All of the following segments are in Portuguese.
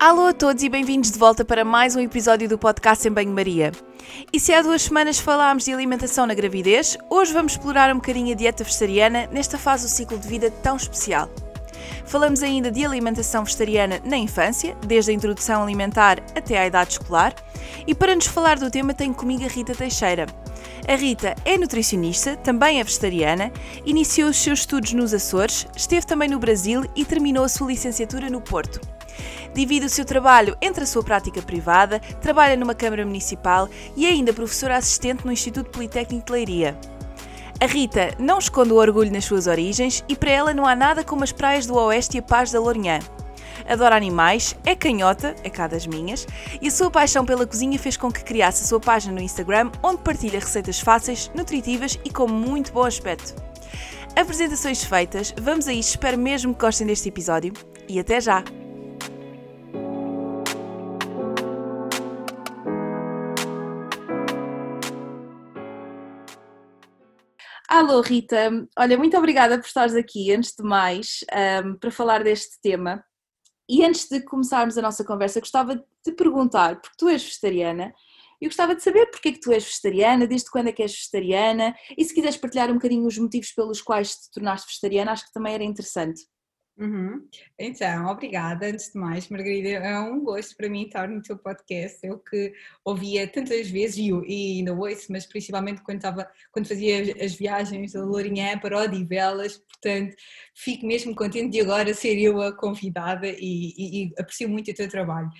Alô a todos e bem-vindos de volta para mais um episódio do podcast em Banho-Maria. E se há duas semanas falámos de alimentação na gravidez, hoje vamos explorar um bocadinho a dieta vegetariana nesta fase do ciclo de vida tão especial. Falamos ainda de alimentação vegetariana na infância, desde a introdução alimentar até à idade escolar, e para nos falar do tema tenho comigo a Rita Teixeira. A Rita é nutricionista, também é vegetariana, iniciou os seus estudos nos Açores, esteve também no Brasil e terminou a sua licenciatura no Porto. Divide o seu trabalho entre a sua prática privada, trabalha numa Câmara Municipal e é ainda professora assistente no Instituto Politécnico de Leiria. A Rita não esconde o orgulho nas suas origens e para ela não há nada como as praias do Oeste e a paz da Lourinhã. Adora animais, é canhota, é cá das minhas, e a sua paixão pela cozinha fez com que criasse a sua página no Instagram, onde partilha receitas fáceis, nutritivas e com muito bom aspecto. Apresentações feitas, vamos a isto, espero mesmo que gostem deste episódio e até já! Alô, Rita. Olha, muito obrigada por estares aqui, antes de mais, um, para falar deste tema. E antes de começarmos a nossa conversa, gostava de te perguntar, porque tu és vegetariana, eu gostava de saber porque é que tu és vegetariana, desde quando é que és vegetariana, e se quiseres partilhar um bocadinho os motivos pelos quais te tornaste vegetariana, acho que também era interessante. Uhum. Então, obrigada. Antes de mais, Margarida, é um gosto para mim estar no teu podcast. Eu que ouvia tantas vezes e, ainda ouço, mas principalmente quando, estava, quando fazia as viagens da Lourinhã para Odivelas, portanto, fico mesmo contente de agora ser eu a convidada e, e, e aprecio muito o teu trabalho.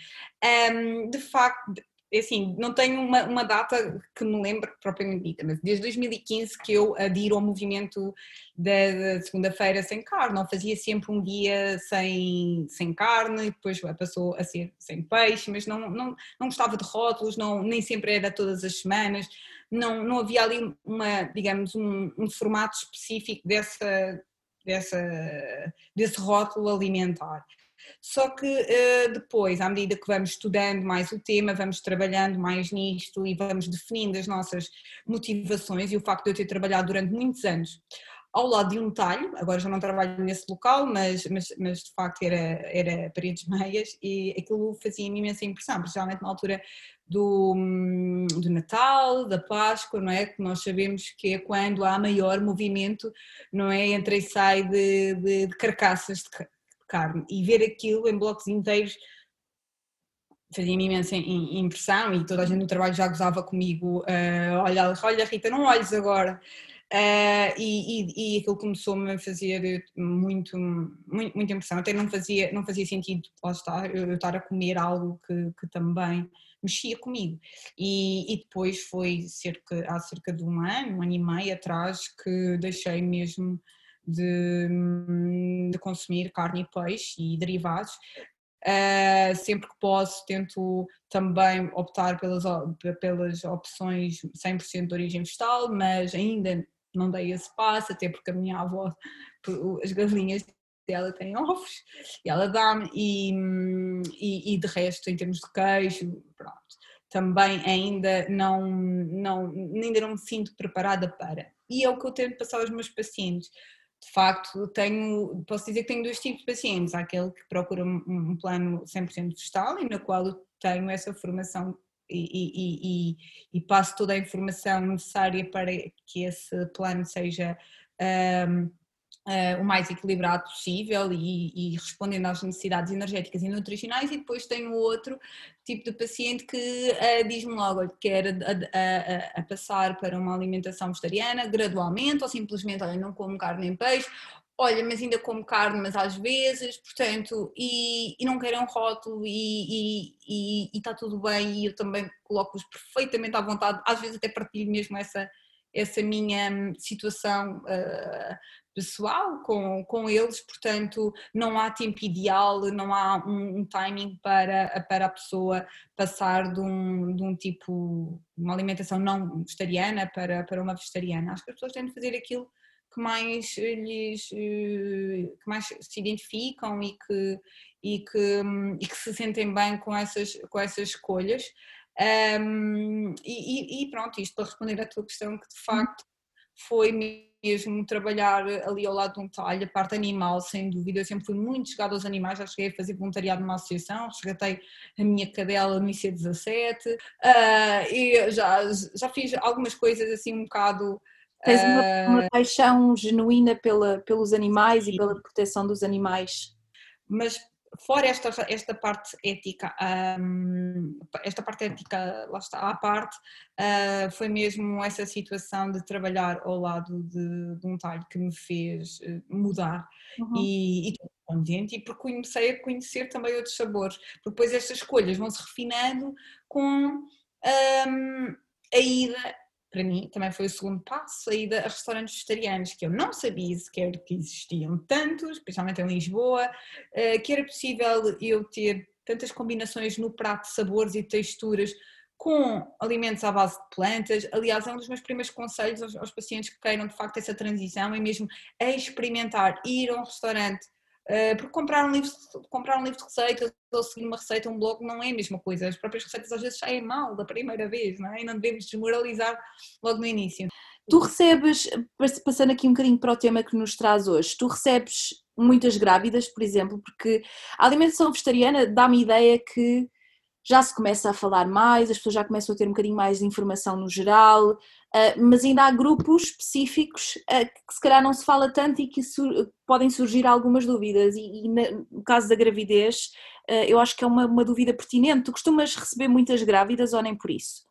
Um, de facto, assim, não tenho uma, uma, data que me lembre propriamente dita, mas desde 2015 que eu adiro ao movimento da, da segunda-feira sem carne, não fazia sempre um dia sem, sem carne, depois passou a ser sem peixe, mas não, não, não gostava de rótulos, não, nem sempre era todas as semanas, não, não havia ali uma, digamos, um, um formato específico dessa, dessa, desse rótulo alimentar. Só que uh, depois, à medida que vamos estudando mais o tema, vamos trabalhando mais nisto e vamos definindo as nossas motivações, e o facto de eu ter trabalhado durante muitos anos ao lado de um talho, agora já não trabalho nesse local, mas, mas, mas de facto era, era paredes meias e aquilo fazia-me imensa impressão, principalmente na altura do, do Natal, da Páscoa, não é? Que nós sabemos que é quando há maior movimento, não é? Entre e sai de, de, de carcaças de, carne e ver aquilo em blocos inteiros fazia-me imensa impressão e toda a gente no trabalho já gozava comigo, uh, olha, olha Rita, não olhes agora. Uh, e, e, e aquilo começou-me a fazer muito, muito, impressão, até não fazia, não fazia sentido, está, eu, estar a comer algo que, que também mexia comigo. E, e, depois foi cerca, há cerca de um ano, um ano e meio atrás, que deixei mesmo de, de consumir carne e peixe e derivados. Uh, sempre que posso, tento também optar pelas, pelas opções 100% de origem vegetal, mas ainda não dei esse passo, até porque a minha avó, as galinhas dela têm ovos e ela dá-me, e, e, e, de resto, em termos de queijo, pronto, também ainda não, não, ainda não me sinto preparada para. E é o que eu tento passar aos meus pacientes de facto, tenho, posso dizer que tenho dois tipos de pacientes. Há aquele que procura um, um plano 100% vegetal e na qual eu tenho essa formação e, e, e, e, passo toda a informação necessária para que esse plano seja um, uh, o mais equilibrado possível e, e, respondendo às necessidades energéticas e nutricionais, e depois tenho outro tipo de paciente que uh, diz-me logo que quer a, a, a, passar para uma alimentação vegetariana gradualmente, ou simplesmente, olha, não como carne nem peixe, olha, mas ainda como carne, mas às vezes, portanto, e, e não querem um rótulo e, e, está tudo bem, e eu também coloco-os perfeitamente à vontade, às vezes até partilho mesmo essa essa minha situação uh, pessoal com, com eles, portanto não há tempo ideal, não há um, um, timing para, para a pessoa passar de um, de um tipo, uma alimentação não vegetariana para, para uma vegetariana. Acho que as pessoas têm de fazer aquilo que mais lhes eh, que mais se identificam e que, e que, e que se sentem bem com essas, com essas escolhas. Um, e, e, pronto, isto para responder à tua questão, que de facto foi mesmo trabalhar ali ao lado de um talho, a parte animal, sem dúvida. Eu sempre fui muito chegada aos animais, já cheguei a fazer voluntariado numa associação, resgatei a minha cadela no IC17 uh, e já, já fiz algumas coisas assim um bocado. Tens uma, uma paixão genuína pela, pelos animais e pela proteção dos animais. Mas fora esta, esta parte ética, um, esta parte ética, lá está, à parte, uh, foi mesmo essa situação de trabalhar ao lado de, de um talho que me fez eh, mudar uhum. e, e contente e porque comecei a conhecer também outros sabores, porque depois estas escolhas vão se refinando com um, a ida para mim também foi o segundo passo, a ida a restaurantes vegetarianos, que eu não sabia sequer que existiam tantos, especialmente em Lisboa, eh, que era possível eu ter tantas combinações no prato de sabores e texturas com alimentos à base de plantas. Aliás, é um dos meus primeiros conselhos aos, aos pacientes que queiram de facto essa transição, é mesmo experimentar, ir a um restaurante porque comprar um, livro, comprar um livro de receitas ou seguir uma receita, um blog, não é a mesma coisa. As próprias receitas às vezes saem mal da primeira vez, não é? E não devemos desmoralizar logo no início. Tu recebes, passando aqui um bocadinho para o tema que nos traz hoje, tu recebes muitas grávidas, por exemplo, porque a alimentação vegetariana dá-me ideia que já se começa a falar mais, as pessoas já começam a ter um bocadinho mais de informação no geral, ah, mas ainda há grupos específicos ah, que se calhar não se fala tanto e que podem surgir algumas dúvidas. E, no caso da gravidez, ah, eu acho que é uma, uma dúvida pertinente. Tu costumas receber muitas grávidas ou nem por isso?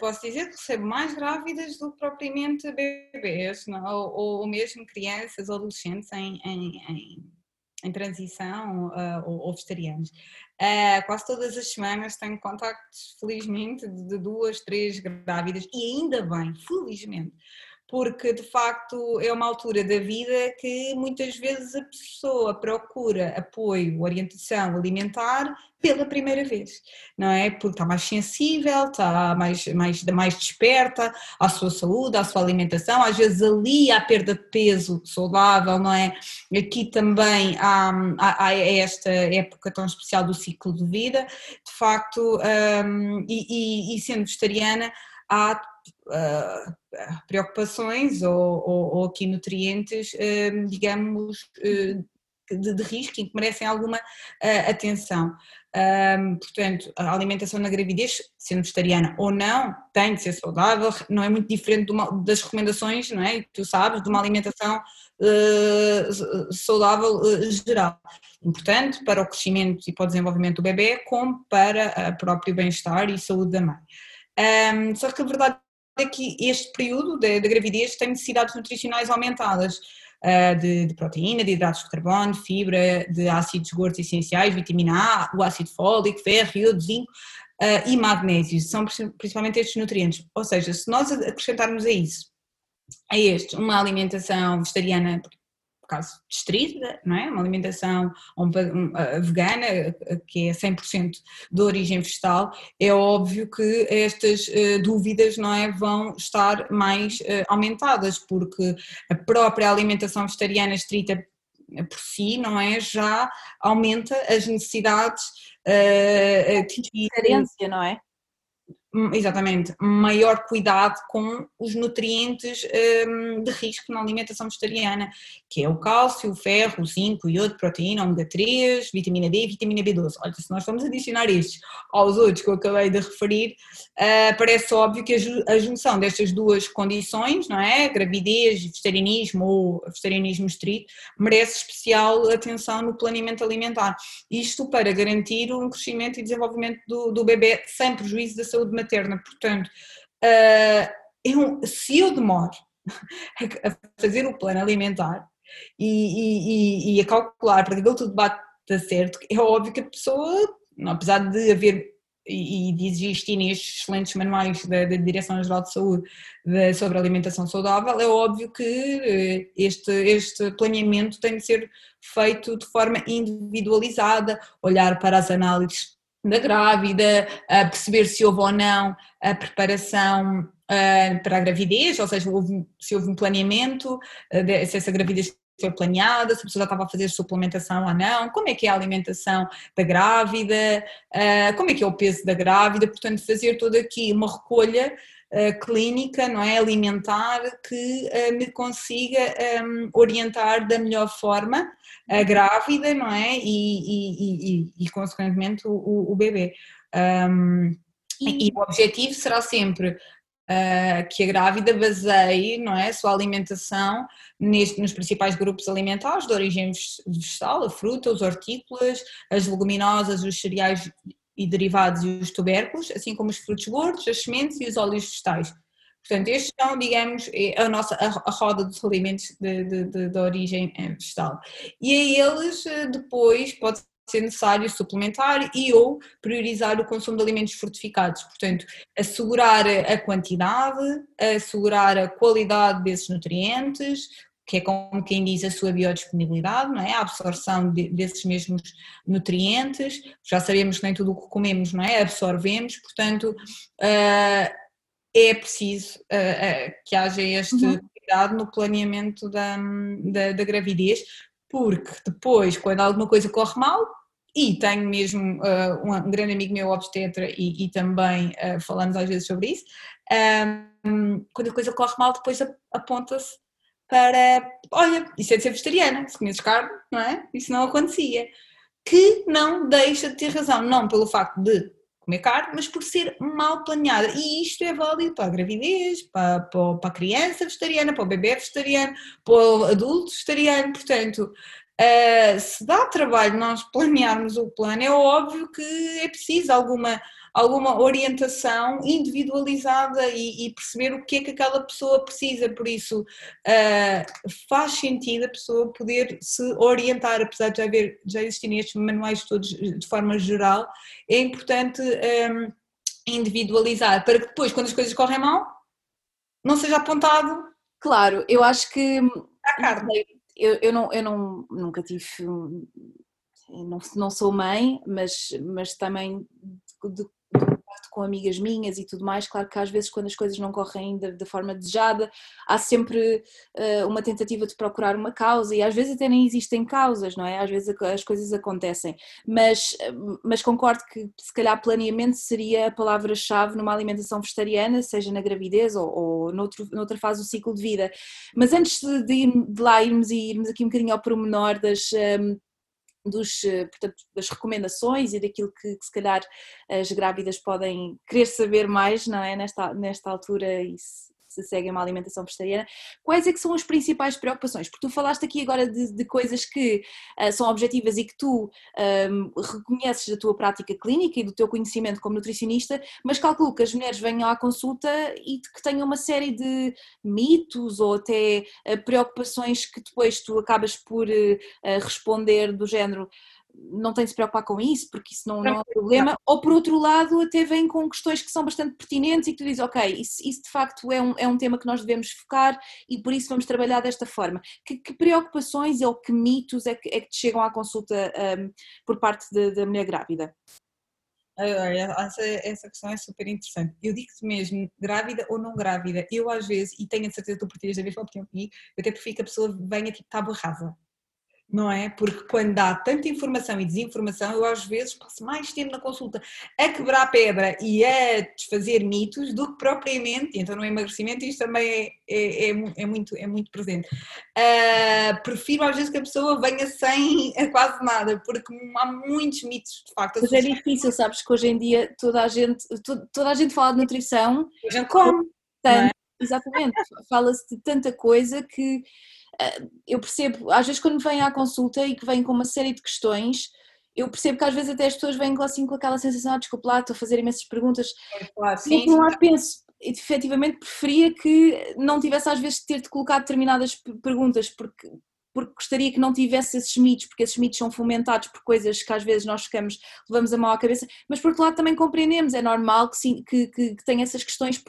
posso dizer que recebo mais grávidas do que propriamente bebês, não? Ou, ou mesmo crianças ou adolescentes em, em, em, em transição uh, ou, ou vegetarianos. Uh, quase todas as semanas tenho contactos, felizmente, de duas, três grávidas, e ainda bem, felizmente, porque de facto é uma altura da vida que muitas vezes a pessoa procura apoio, orientação alimentar pela primeira vez, não é? Porque está mais sensível, está mais, mais, mais desperta à sua saúde, à sua alimentação, às vezes ali há perda de peso saudável, não é? Aqui também há, há, há esta época tão especial do ciclo de vida, de facto, um, e, e, e sendo vegetariana, há uh, preocupações ou, ou, ou, aqui nutrientes, uh, digamos, de, de, risco e que merecem alguma atenção. Um, portanto, a alimentação na gravidez, sendo vegetariana ou não, tem de ser saudável, não é muito diferente uma, das recomendações, não é? Tu sabes, de uma alimentação uh, saudável uh, geral. Importante para o crescimento e para o desenvolvimento do bebê, como para o próprio bem-estar e saúde da mãe. Um, só que a verdade é que este período da gravidez tem necessidades nutricionais aumentadas. Uh, de, de, proteína, de hidratos de carbono, de fibra, de ácidos gordos essenciais, vitamina A, o ácido fólico, ferro, iodo, zinco uh, e magnésio, são principalmente estes nutrientes. Ou seja, se nós acrescentarmos a isso, a este, uma alimentação vegetariana por distrita, não é? Uma alimentação vegana, que é 100% de origem vegetal, é óbvio que estas uh, dúvidas, não é, vão estar mais uh, aumentadas, porque a própria alimentação vegetariana estrita por si, não é, já aumenta as necessidades uh, de diferença, não é? Exatamente, maior cuidado com os nutrientes um, de risco na alimentação vegetariana, que é o cálcio, o ferro, o zinco, o iodo, proteína, ômega 3, vitamina D e vitamina B12. Olha, se nós formos adicionar estes aos outros que eu acabei de referir, uh, parece óbvio que a, a, junção destas duas condições, não é? Gravidez, vegetarianismo ou vegetarianismo estrito, merece especial atenção no planeamento alimentar. Isto para garantir um crescimento e desenvolvimento do, do bebê sem prejuízo da saúde materna. Portanto, uh, eu, se eu demoro a fazer o plano alimentar e, e, e a calcular para que tudo bata certo, é óbvio que a pessoa, apesar de haver e de existirem excelentes manuais da, da Direção-Geral de Saúde de, sobre alimentação saudável, é óbvio que eh, este, este planeamento tem de ser feito de forma individualizada, olhar para as análises da grávida, perceber se houve ou não a preparação uh, para a gravidez, ou seja, se houve um planeamento, uh, se essa gravidez foi planeada, se a pessoa já estava a fazer suplementação ou não, como é que é a alimentação da grávida, uh, como é que é o peso da grávida, portanto fazer toda aqui uma recolha uh, clínica, não é, alimentar, que uh, me consiga um, orientar da melhor forma a grávida, não é, e, e, e, e consequentemente o, o bebê. Um, e o objetivo será sempre uh, que a grávida baseie não é, a sua alimentação neste, nos principais grupos alimentares de origem vegetal, a fruta, os hortícolas, as leguminosas, os cereais e derivados e os tubérculos, assim como os frutos gordos, as sementes e os óleos vegetais. Portanto, estes são, digamos, é a nossa a, roda dos alimentos de, de, de, de origem eh, vegetal. E a eles eh, depois pode ser necessário suplementar e ou priorizar o consumo de alimentos fortificados. Portanto, assegurar a quantidade, assegurar a qualidade desses nutrientes, que é como quem diz a sua biodisponibilidade, não é? a absorção de, desses mesmos nutrientes. Já sabemos que nem tudo o que comemos não é? absorvemos, portanto uh, é preciso uh, uh, que haja este uhum. cuidado no planeamento da, da, da gravidez, porque depois, quando alguma coisa corre mal, e tenho mesmo uh, um, um, grande amigo meu, obstetra, e, e também uh, falamos às vezes sobre isso, um, quando a coisa corre mal, depois aponta-se para, olha, isso é de ser vegetariana, se comeces carne, não é? Isso não acontecia. Que não deixa de ter razão, não pelo facto de comer carne, mas por ser mal planeada. E isto é válido para a gravidez, para, para, para a criança vegetariana, para o bebê vegetariano, para o adulto vegetariano. Portanto, uh, se dá trabalho nós planearmos o plano, é óbvio que é preciso alguma alguma orientação individualizada e, e, perceber o que é que aquela pessoa precisa, por isso uh, faz sentido a pessoa poder se orientar, apesar de já, haver, já existirem estes manuais todos de forma geral, é importante um, individualizar para que depois, quando as coisas correm mal, não seja apontado. Claro, eu acho que. Eu, eu, não, eu não, nunca tive. Não, não sou mãe, mas, mas também de, com amigas minhas e tudo mais, claro que às vezes quando as coisas não correm da, forma desejada, há sempre uh, uma tentativa de procurar uma causa e às vezes até nem existem causas, não é? Às vezes as coisas acontecem, mas, mas concordo que se calhar planeamento seria a palavra-chave numa alimentação vegetariana, seja na gravidez ou, ou noutro, noutra fase do ciclo de vida. Mas antes de, de, de lá irmos e irmos aqui um bocadinho ao pormenor das, um, ehm, dos, eh, portanto, das recomendações e daquilo que, que, se calhar as grávidas podem querer saber mais, não é? Nesta, nesta altura se, se seguem uma alimentação vegetariana, quais é que são as principais preocupações? Porque tu falaste aqui agora de, de coisas que uh, são objetivas e que tu um, reconheces da tua prática clínica e do teu conhecimento como nutricionista, mas calculo que as mulheres venham à consulta e que tenham uma série de mitos ou até uh, preocupações que depois tu acabas por uh, responder do género não tem de se preocupar com isso, porque isso não, não é um problema, ou por outro lado até vem com questões que são bastante pertinentes e que tu dizes, ok, isso, isso de facto é um, é um tema que nós devemos focar e por isso vamos trabalhar desta forma. Que, que preocupações ou que mitos é que, é que te chegam à consulta um, por parte da mulher grávida? Essa, essa questão é super interessante. Eu digo-te mesmo, grávida ou não grávida, eu às vezes, e tenho a certeza que tu partilhas da mesma opinião comigo, eu até prefiro que a pessoa venha tipo tábua rasa não é? Porque quando dá tanta informação e desinformação, eu às vezes passo mais tempo na consulta a quebrar pedra e a desfazer mitos do que propriamente, então no emagrecimento isto também é, é, é, é muito, é muito presente. Uh, prefiro às vezes que a pessoa venha sem quase nada, porque há muitos mitos de facto. Mas é difícil, sabes que hoje em dia toda a gente, toda, toda a gente fala de nutrição. A gente come. Tanto, é? Exatamente, fala-se de tanta coisa que eu percebo, às vezes quando vem à consulta e que vem com uma série de questões, eu percebo que às vezes até as pessoas vêm assim com aquela sensação, ah, desculpa lá, estou a fazer imensas perguntas. É, claro, sim, e por um lado penso, efetivamente preferia que não tivesse às vezes de ter de colocar determinadas perguntas, porque porque gostaria que não tivesse esses mitos, porque esses mitos são fomentados por coisas que às vezes nós ficamos, levamos a mão à cabeça, mas por outro lado também compreendemos, é normal que, sim, que, que, que tenha essas questões,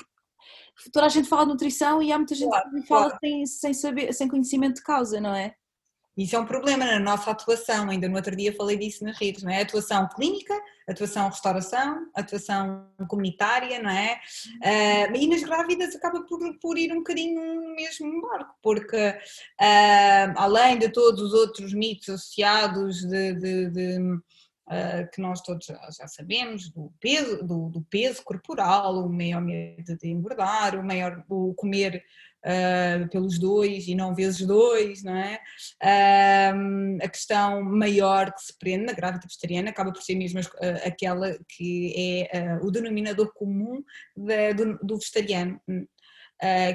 toda a gente fala de nutrição e há muita gente claro, que fala claro. sem, sem, saber, sem conhecimento de causa, não é? Isso é um problema na nossa atuação, ainda no outro dia falei disso nas redes, não é? Atuação clínica, atuação restauração, atuação comunitária, não é? Uh, e nas grávidas acaba por, por ir um bocadinho no mesmo barco, porque uh, além de todos os outros mitos associados de, de, de uh, que nós todos já sabemos, do peso, do, do peso corporal, o maior medo de engordar, o maior o comer uh, pelos dois e não vezes dois, não é? Uh, a questão maior que se prende na grávida vegetariana acaba por ser mesmo uh, aquela que é o denominador comum de, do, do, vegetariano,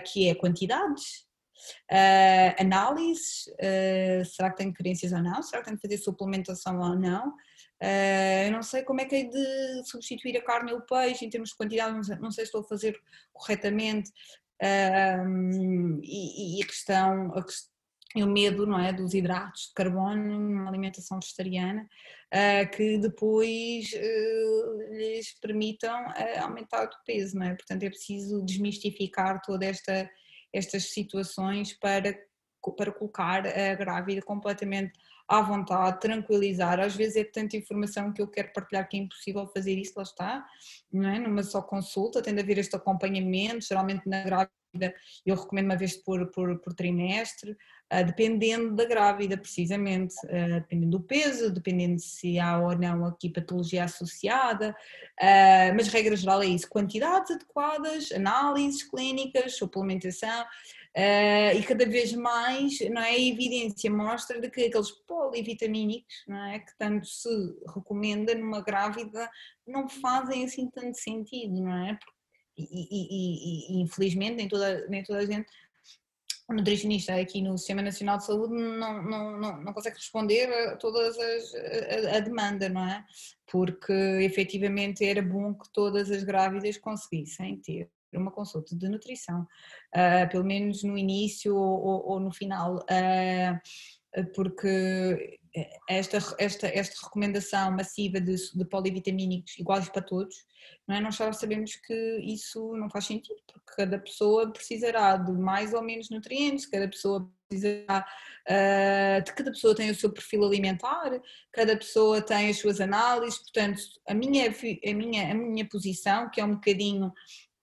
que é quantidades, Uh, análises, uh, será que tenho carências ou não? Será que tenho que fazer suplementação ou não? Uh, eu não sei como é que é de substituir a carne e o peixe em termos de quantidade, não sei, não sei se estou a fazer corretamente e, e, a questão, a e o medo não é, dos hidratos de carbono numa alimentação vegetariana uh, que depois uh, lhes permitam uh, aumentar o peso, não é? Portanto é preciso desmistificar toda esta estas situações para para colocar a grávida completamente à vontade, tranquilizar. Às vezes é tanta informação que eu quero partilhar que é impossível fazer isso, lá está, não é? numa só consulta, tem de haver este acompanhamento, geralmente na grávida eu recomendo uma vez por, por, por trimestre, uh, dependendo da grávida, precisamente, uh, dependendo do peso, dependendo se há ou não aqui patologia associada, uh, mas regra geral é isso, quantidades adequadas, análises clínicas, suplementação, Uh, e cada vez mais não é, a evidência mostra de que aqueles polivitamínicos não é, que tanto se recomenda numa grávida não fazem assim tanto sentido, não é? E, e, e, infelizmente nem toda, nem toda a gente o nutricionista aqui no Sistema Nacional de Saúde não, não, não, não consegue responder a todas as a, a, demanda, não é? Porque efetivamente era bom que todas as grávidas conseguissem ter uma consulta de nutrição, uh, pelo menos no início ou, ou, no final, uh, porque esta, esta, esta recomendação massiva de, de polivitamínicos iguais para todos, não é? nós já sabemos que isso não faz sentido, porque cada pessoa precisará de mais ou menos nutrientes, cada pessoa precisará, uh, de cada pessoa tem o seu perfil alimentar, cada pessoa tem as suas análises, portanto, a minha, a minha, a minha posição, que é um bocadinho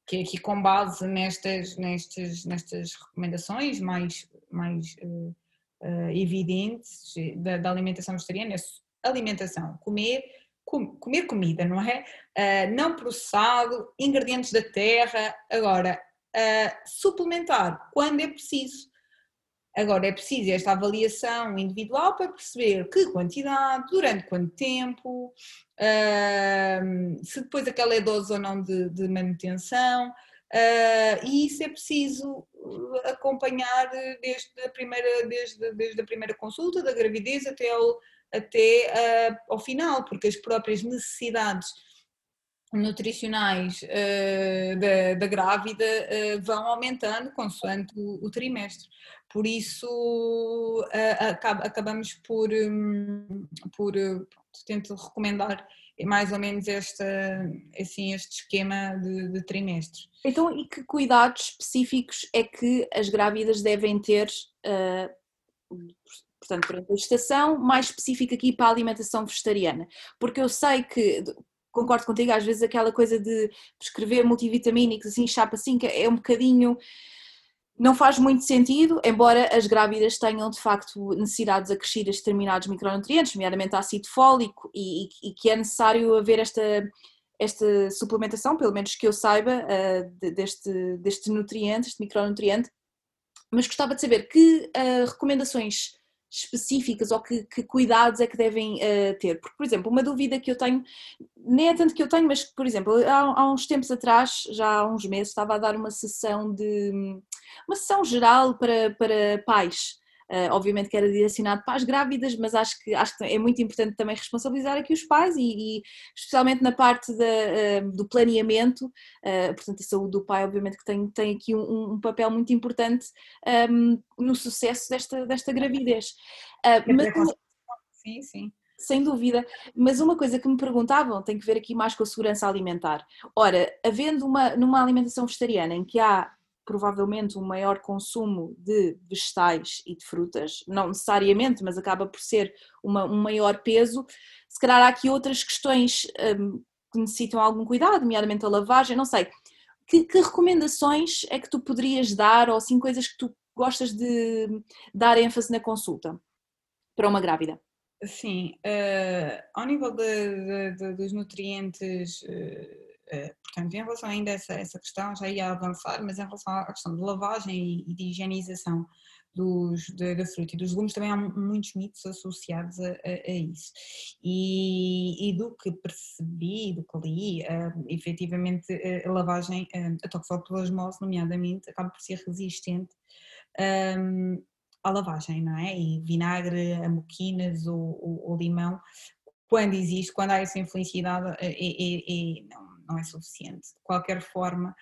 que aqui com base nestas, nestas, nestas recomendações mais, mais uh, uh, evidentes da, da, alimentação vegetariana, alimentação, comer, com, comer comida, não é? Uh, não processado, ingredientes da terra, agora, suplementar quando é preciso. Agora, é preciso esta avaliação individual para perceber que quantidade, durante quanto tempo, se depois aquela é dose ou não de, de manutenção, uh, e isso é preciso acompanhar desde a primeira, desde, desde a primeira consulta da gravidez até ao, até, uh, ao final, porque as próprias necessidades nutricionais uh, da, da, grávida uh, vão aumentando consoante o, o trimestre. Por isso uh, acab, acabamos por, um, por tento recomendar mais ou menos esta, assim, este esquema de, de trimestre. Então, e que cuidados específicos é que as grávidas devem ter, portanto, durante a gestação, mais específico aqui para a alimentação vegetariana? Porque eu sei que, concordo contigo, às vezes aquela coisa de prescrever multivitamínicos assim, chapa assim, que é um bocadinho. Não faz muito sentido, embora as grávidas tenham de facto necessidades acrescidas de determinados micronutrientes, nomeadamente ácido fólico, e, e, que é necessário haver esta, esta suplementação, pelo menos que eu saiba, uh, deste, deste nutriente, este micronutriente. Mas gostava de saber que uh, recomendações específicas ou que, que, cuidados é que devem uh, ter? Porque, por exemplo, uma dúvida que eu tenho, nem é tanto que eu tenho, mas, por exemplo, há, há, uns tempos atrás, já há uns meses, estava a dar uma sessão de uma sessão geral para, para pais uh, obviamente que era direcionado para as grávidas, mas acho que, acho que é muito importante também responsabilizar aqui os pais e, e especialmente na parte da, uh, do planeamento, uh, portanto a saúde do pai obviamente que tem, tem aqui um, um papel muito importante um, no sucesso desta, desta gravidez. mas, sim, sim sem dúvida. Mas uma coisa que me perguntavam tem que ver aqui mais com a segurança alimentar. Ora, havendo uma, numa alimentação vegetariana em que há provavelmente um maior consumo de vegetais e de frutas, não necessariamente, mas acaba por ser uma, um maior peso, se calhar há aqui outras questões um, que necessitam algum cuidado, nomeadamente a lavagem, não sei. Que, que, recomendações é que tu poderias dar, ou assim coisas que tu gostas de dar ênfase na consulta para uma grávida? Sim, uh, ao nível de, de, de, dos nutrientes, uh, portanto, em relação ainda a essa, essa questão, já ia avançar, mas em relação à questão de lavagem e, de higienização dos, da fruta e dos legumes, também há muitos mitos associados a, a, a isso. E, e, do que percebi, do que li, uh, efetivamente a lavagem, uh, a toxoplasmose, nomeadamente, acaba por ser resistente um, à lavagem, não é? E vinagre, amoquinas ou, ou, ou limão, quando existe, quando há essa infelicidade, é, é, é, não, não, é suficiente. De qualquer forma,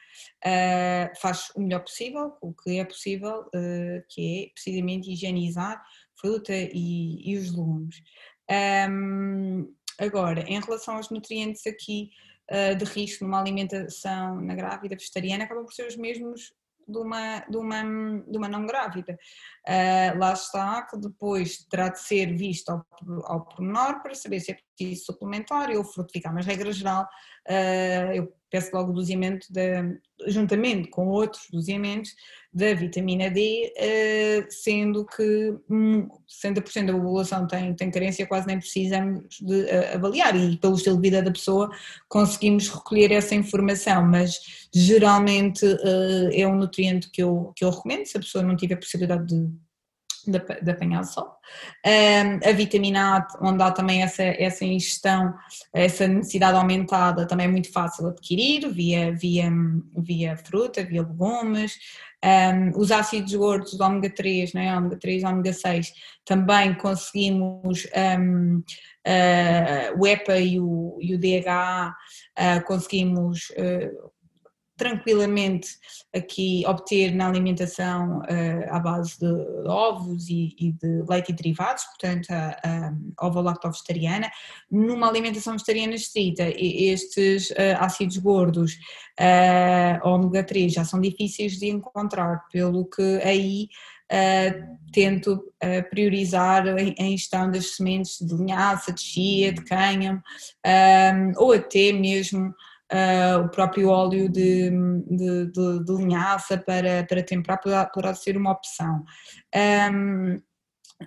uh, faz o melhor possível, o que é possível, uh, que é precisamente higienizar fruta e, e os legumes. Um, agora, em relação aos nutrientes aqui uh, de risco numa alimentação na grávida vegetariana, acabam por ser os mesmos de uma, de uma, de uma não grávida. Uh, lá está que depois terá de ser visto ao, ao pormenor para saber se é preciso suplementar ou frutificar, mas regra geral uh, eu peço logo o doseamento, de, juntamente com outros doseamentos da vitamina D, uh, sendo que 60% da população tem, tem carência, quase nem precisamos de uh, avaliar. E pelo estilo de vida da pessoa conseguimos recolher essa informação, mas geralmente uh, é um nutriente que eu, que eu recomendo, se a pessoa não tiver possibilidade de de, de apanhar sol. Um, a vitamina A, onde há também essa, essa ingestão, essa necessidade aumentada, também é muito fácil adquirir via, via, via fruta, via legumes. Um, os ácidos gordos do ômega 3, né, ômega 3 ômega 6, também conseguimos um, uh, o EPA e o, e o DHA, uh, conseguimos uh, tranquilamente aqui obter na alimentação uh, à base de ovos e, e, de leite e derivados, portanto a, a ovo-lacto-vegetariana. Numa alimentação vegetariana estrita, estes uh, ácidos gordos, uh, ômega 3, já são difíceis de encontrar, pelo que aí Uh, tento uh, priorizar a ingestão das sementes de linhaça, de chia, de cânhamo, ou até mesmo uh, o próprio óleo de, de, de, de, linhaça para, para temperar poderá, ser uma opção. Um, uh,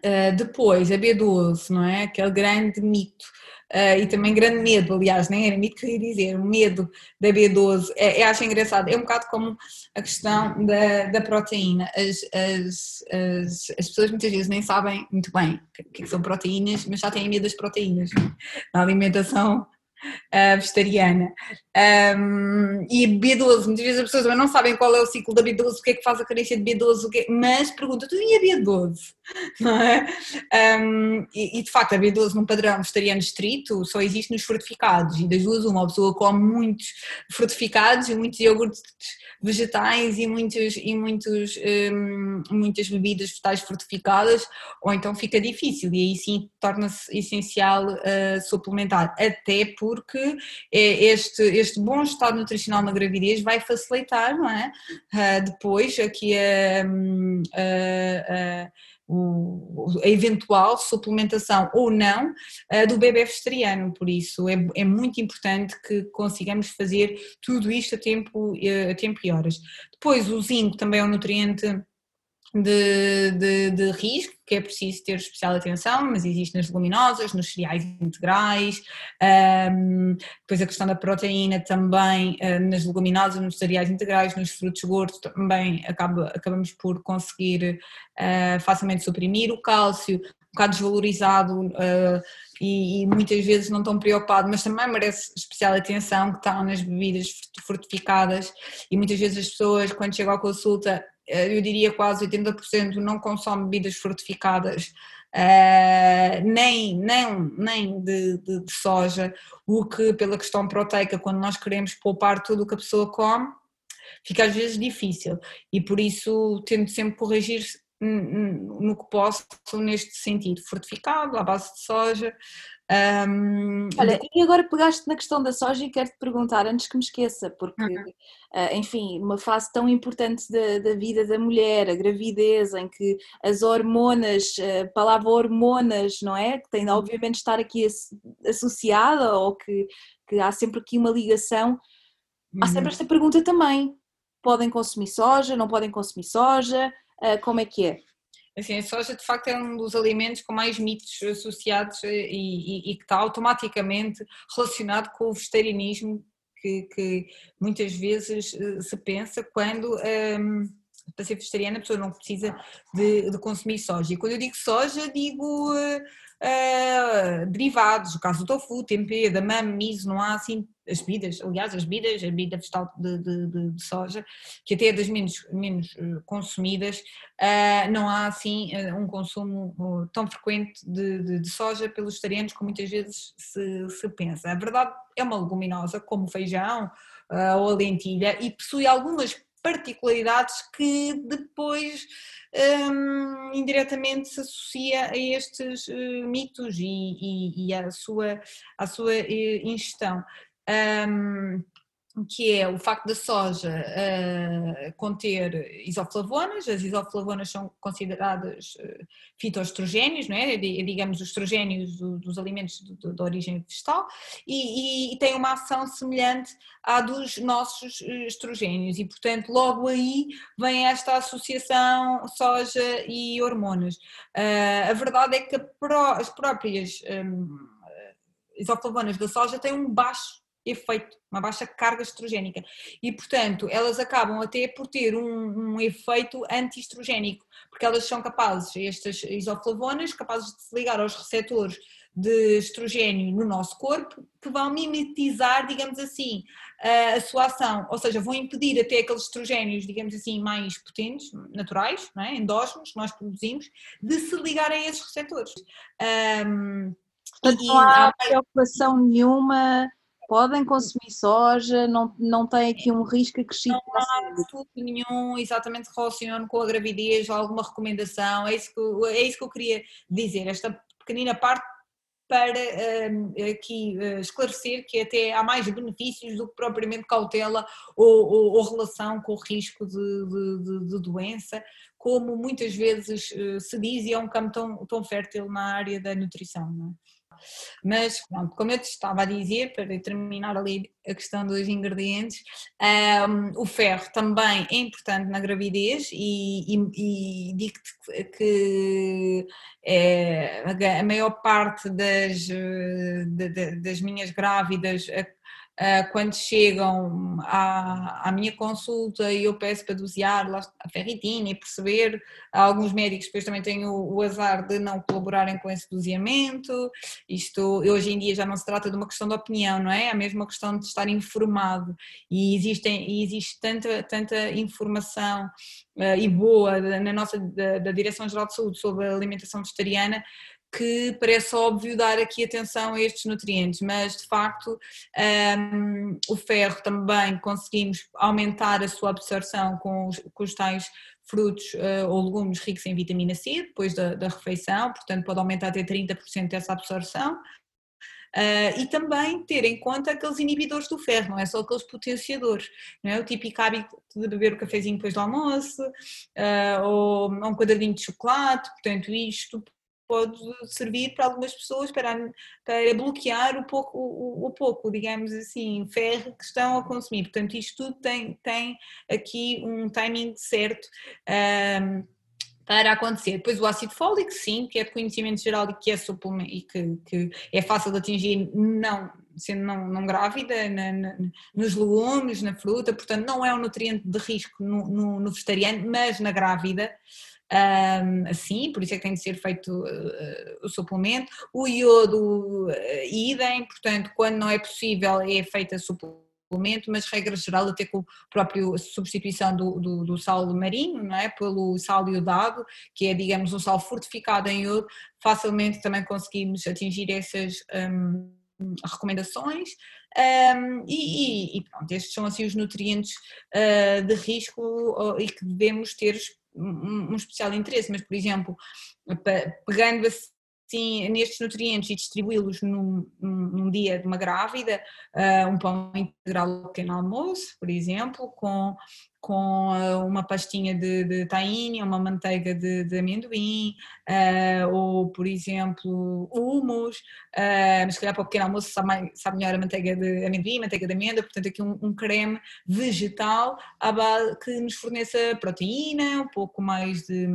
ah, depois, a B12, não é? Aquele grande mito. Uh, e também grande medo, aliás, nem era mito que eu ia dizer, o medo da B12, é, é, acho engraçado, é um bocado como a questão da, da proteína, as, as, as, as, pessoas muitas vezes nem sabem muito bem o que, é que são proteínas, mas já têm medo das proteínas na alimentação uh, vegetariana. Um, e B12, muitas vezes as pessoas não sabem qual é o ciclo da B12, o que é que faz a carência de B12, o que é, mas perguntam, tu e a B12? Não é? Um, e, e, de facto a B12 num padrão vegetariano estrito só existe nos fortificados e das duas uma, pessoa come muitos fortificados e muitos iogurtes vegetais e, muitos, e muitos, um, muitas bebidas vegetais fortificadas ou então fica difícil e aí sim torna-se essencial uh, suplementar, até porque é este este bom estado nutricional na gravidez vai facilitar, não é? Uh, depois aqui a, a, a eventual suplementação ou não uh, do bebê vegetariano, por isso é, é, muito importante que consigamos fazer tudo isto a tempo, a tempo e horas. Depois o zinco também é um nutriente de, de, de, risco, que é preciso ter especial atenção, mas existe nas leguminosas, nos cereais integrais, um, depois a questão da proteína também uh, nas leguminosas, nos cereais integrais, nos frutos gordos também acaba, acabamos por conseguir uh, facilmente suprimir o cálcio, bocado desvalorizado uh, e, e, muitas vezes não estão preocupado, mas também merece especial atenção que está nas bebidas fortificadas. E muitas vezes as pessoas quando chegam à consulta, eu diria quase 80% não consomem bebidas fortificadas Uh, nem, nem, nem de, de, de, soja, o que pela questão proteica, quando nós queremos poupar tudo o que a pessoa come, fica às vezes difícil. E por isso tento sempre corrigir no que posso neste sentido, fortificado, à base de soja. Um, Olha, e agora pegaste na questão da soja e quero-te perguntar, antes que me esqueça, porque, uhum. uh, enfim, uma fase tão importante da, da, vida da mulher, a gravidez, em que as hormonas, a palavra hormonas, não é? Que tem de, uhum. obviamente, estar aqui associada ou que, que há sempre aqui uma ligação. Há sempre uhum. esta pergunta também: podem consumir soja, não podem consumir soja? Uh, como é que é? Assim, a soja de facto é um dos alimentos com mais mitos associados eh, e, e, e que está automaticamente relacionado com o vegetarianismo que, que muitas vezes eh, se pensa quando um, para ser vegetariana a pessoa não precisa de, de, consumir soja. E quando eu digo soja, digo uh, derivados, o caso do tofu, tempê, da mame, miso, não há assim as bebidas, aliás, as bebidas, a bebida vegetal de, de, de, de, soja, que até é das menos, menos eh, consumidas, uh, não há assim um consumo tão frequente de, soja pelos vegetarianos como muitas vezes se, se pensa. A verdade é uma leguminosa, como o feijão uh, ou a lentilha, e possui algumas particularidades que depois um, indiretamente se associa a estes uh, mitos e, e, e à sua, à sua uh, ingestão. Um, que é o facto da soja uh, conter isoflavonas, as isoflavonas são consideradas uh, fitoestrogénios, não é? digamos os estrogénios do, dos alimentos de, origem vegetal, e, e, e, tem uma ação semelhante à dos nossos eh, estrogénios, e portanto logo aí vem esta associação soja e hormonas. Uh, a verdade é que as próprias um, isoflavonas da soja têm um baixo efeito, uma baixa carga estrogénica. E, portanto, elas acabam até por ter um, um efeito anti-estrogénico, porque elas são capazes, estas isoflavonas, capazes de se ligar aos receptores de estrogênio no nosso corpo, que vão mimetizar, digamos assim, a sua ação, ou seja, vão impedir até aqueles estrogénios, digamos assim, mais potentes, naturais, não é? endógenos, que nós produzimos, de se ligarem a esses receptores. Um, Portanto, não há preocupação nenhuma podem consumir soja, não, não tem aqui um risco acrescido Não há estudo nenhum exatamente relacionado com a gravidez, alguma recomendação, é isso, que, é isso que eu queria dizer, esta pequenina parte para um, aqui uh, esclarecer que até há mais benefícios do que propriamente cautela ou, ou, ou relação com o risco de, de, de, de doença, como muitas vezes uh, se diz e é um campo tão, tão fértil na área da nutrição. Não é? Mas, pronto, como eu te estava a dizer, para terminar ali a questão dos ingredientes, um, o ferro também é importante na gravidez e, e, e digo-te que é, a maior parte das, de, de, das minhas grávidas quando chegam à, à, minha consulta e eu peço para dosear a ferritina e perceber, alguns médicos depois também têm o, o, azar de não colaborarem com esse doseamento, isto hoje em dia já não se trata de uma questão de opinião, não é? É mesmo uma questão de estar informado. E, existem, e existe tanta, tanta informação uh, e boa na nossa, da, da Direção-Geral de Saúde sobre a alimentação vegetariana que parece óbvio dar aqui atenção a estes nutrientes, mas de facto um, o ferro também conseguimos aumentar a sua absorção com os, com os tais frutos uh, ou legumes ricos em vitamina C depois da, da refeição, portanto pode aumentar até 30% dessa absorção. Uh, e também ter em conta aqueles inibidores do ferro, não é só aqueles potenciadores, não é? O típico hábito de beber o cafezinho depois do almoço, uh, ou um quadradinho de chocolate, portanto isto pode servir para algumas pessoas para, para bloquear o pouco, o, o, pouco, digamos assim, ferro que estão a consumir. Portanto, isto tudo tem, tem aqui um timing certo. Um, para acontecer. Depois o ácido fólico, sim, que é de conhecimento geral e que é suplemento e que, que, é fácil de atingir, não sendo não, não grávida, na, na, nos legumes, na fruta, portanto não é um nutriente de risco no, no, no vegetariano, mas na grávida um, assim, por isso é que tem de ser feito uh, o suplemento. O iodo, uh, idem, portanto, quando não é possível, é feita suplemento, mas regra geral até com a própria substituição do, do, do, sal marinho, não é? pelo sal iodado, que é, digamos, um sal fortificado em iodo, facilmente também conseguimos atingir essas um, recomendações. Um, e, e, pronto, estes são assim os nutrientes uh, de risco e que devemos ter um, especial interesse, mas, por exemplo, pegando assim nestes nutrientes e distribuí-los num, num, dia de uma grávida, uh, um pão integral pequeno almoço, por exemplo, com, com uh, uma pastinha de, de tahine, uma manteiga de, de amendoim, uh, ou, por exemplo, humus, mas se calhar para o pequeno almoço sabe, sabe melhor a manteiga de amendoim, manteiga de amêndoa, portanto aqui um, um creme vegetal base, que nos forneça proteína, um pouco mais de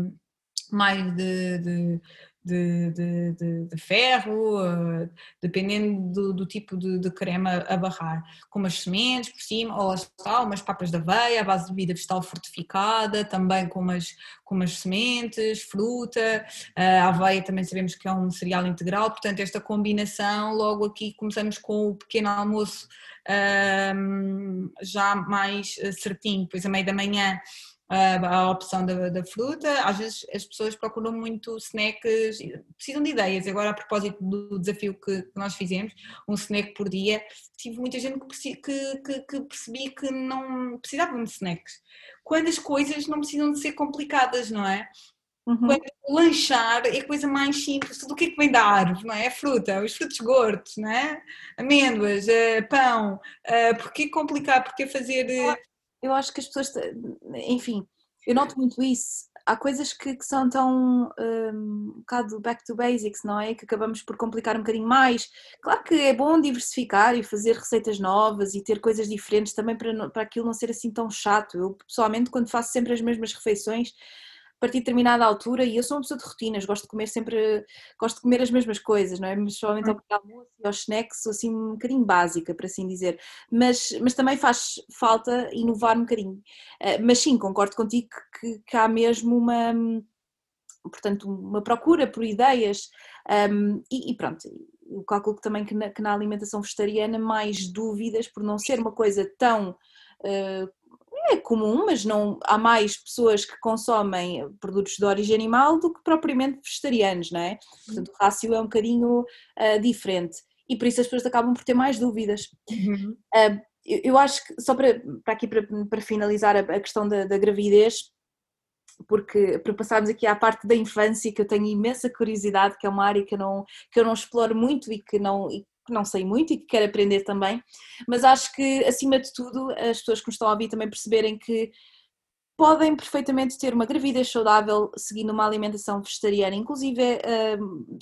mais de, de, de, de, de, de ferro, uh, dependendo do, do tipo de, creme a barrar, com umas sementes por cima, ou tal, umas papas de aveia, à base de bebida vegetal fortificada, também com umas, com umas sementes, fruta, uh, a aveia também sabemos que é um cereal integral, portanto esta combinação, logo aqui começamos com o pequeno almoço uh, já mais certinho, depois a meio da manhã a opção da, da, fruta. Às vezes as pessoas procuram muito snacks, precisam de ideias. Agora, a propósito do desafio que nós fizemos, um snack por dia, tive muita gente que, que, que percebi que não precisavam de snacks. Quando as coisas não precisam de ser complicadas, não é? Uhum. Quando lanchar é a coisa mais simples, tudo o que é que vem da árvore, não é? É fruta, os frutos gordos, não é? Amêndoas, eh, pão, uh, porquê complicar, porquê fazer eh, eu acho que as pessoas, enfim, eu noto muito isso. Há coisas que, que são tão um, um bocado back to basics, não é? Que acabamos por complicar um bocadinho mais. Claro que é bom diversificar e fazer receitas novas e ter coisas diferentes também para, para aquilo não ser assim tão chato. Eu, pessoalmente, quando faço sempre as mesmas refeições, partir de determinada altura, e eu sou uma pessoa de rotinas, gosto de comer sempre, gosto de comer as mesmas coisas, não é? Mas somente ao almoço e aos snacks, sou assim um bocadinho básica, para assim dizer. Mas, mas também faz falta inovar um bocadinho. Eh, mas sim, concordo contigo que, que há mesmo uma portanto, uma procura por ideias um, e, e, pronto, eu calculo que também que na, que na, alimentação vegetariana mais dúvidas por não ser uma coisa tão uh, é comum, mas não há mais pessoas que consomem produtos de origem animal do que propriamente vegetarianos, não é? Portanto, o rácio é um bocadinho uh, diferente e por isso as pessoas acabam por ter mais dúvidas. Uhum. Uh, eu, eu, acho que, só para, para aqui para, para finalizar a, a questão da, da, gravidez, porque para passarmos aqui à parte da infância, que eu tenho imensa curiosidade, que é uma área que eu não, que eu não exploro muito e que não, e que não sei muito e que quero aprender também, mas acho que acima de tudo as pessoas que me estão a ouvir também perceberem que podem perfeitamente ter uma gravidez saudável seguindo uma alimentação vegetariana, inclusive uh,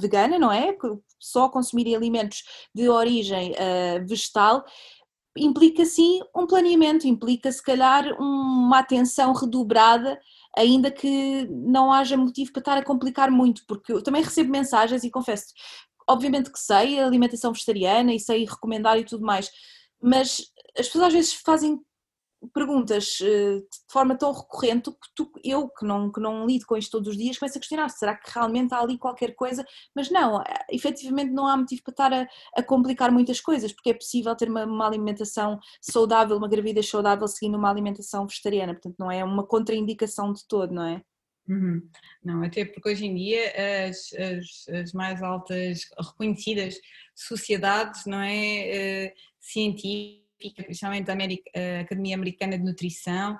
vegana, não é? Só consumir alimentos de origem uh, vegetal implica sim um planeamento, implica se calhar uma atenção redobrada ainda que não haja motivo para estar a complicar muito, porque eu também recebo mensagens e confesso, obviamente que sei a alimentação vegetariana e sei recomendar e tudo mais, mas as pessoas às vezes fazem perguntas eh, de forma tão recorrente que tu, eu, que não, que não lido com isto todos os dias, começo a questionar, será que realmente há ali qualquer coisa? Mas não, eh, efetivamente não há motivo para estar a, a complicar muitas coisas, porque é possível ter uma, uma, alimentação saudável, uma gravidez saudável seguindo uma alimentação vegetariana, portanto não é uma contraindicação de todo, não é? Uhum. Não, até porque hoje em dia as, as, as mais altas reconhecidas sociedades, não é, uh, científicas, principalmente a, a Academia Americana de Nutrição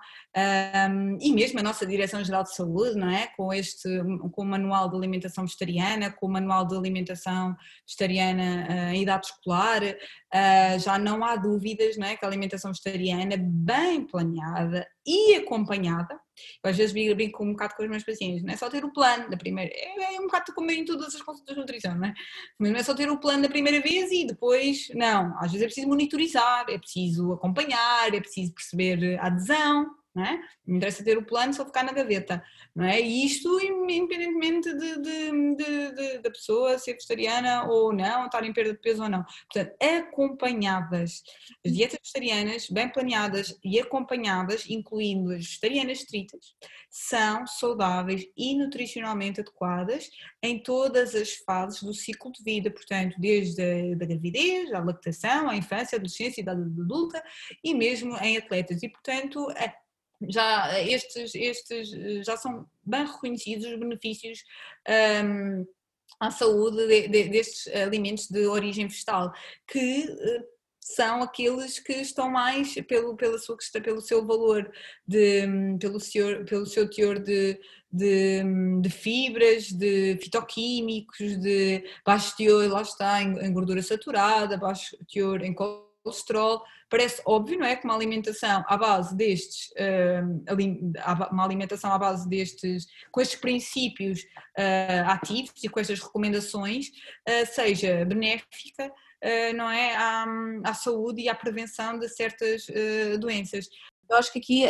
um, e mesmo a nossa Direção-Geral de Saúde, não é? Com este, com o Manual de Alimentação Vegetariana, com o Manual de Alimentação Vegetariana uh, em idade escolar, uh, já não há dúvidas, não é? Que a alimentação vegetariana bem planeada e acompanhada, eu às vezes brinco um bocado com os meus pacientes, não é só ter o plano da primeira, é, é um bocado como em todas as consultas de nutrição, não é? Mas não é só ter o plano da primeira vez e depois, não, às vezes é preciso monitorizar, é preciso acompanhar, é preciso perceber a adesão, não é? Não interessa ter o plano ele ficar na gaveta, não é? E isto independentemente de, de, de, da pessoa ser vegetariana ou não, estar em perda de peso ou não. Portanto, acompanhadas, as dietas vegetarianas bem planeadas e acompanhadas, incluindo as vegetarianas estritas, são saudáveis e nutricionalmente adequadas em todas as fases do ciclo de vida, portanto, desde a da gravidez, a lactação, a infância, a adolescência, a idade adulta e mesmo em atletas. E, portanto, já estes, estes já são bem reconhecidos os benefícios um, à saúde de, de, destes alimentos de origem vegetal, que uh, são aqueles que estão mais pelo, pela sua, pelo seu valor, de, pelo, seu, pelo seu teor de, de, de, fibras, de fitoquímicos, de baixo teor, lá está, em, em gordura saturada, baixo teor em colesterol. Parece óbvio, não é? Que uma alimentação à base destes, uh, uma alimentação à base destes, com estes princípios uh, ativos e com estas recomendações, uh, seja benéfica não é, à, à, saúde e à prevenção de certas doenças. Eu acho que aqui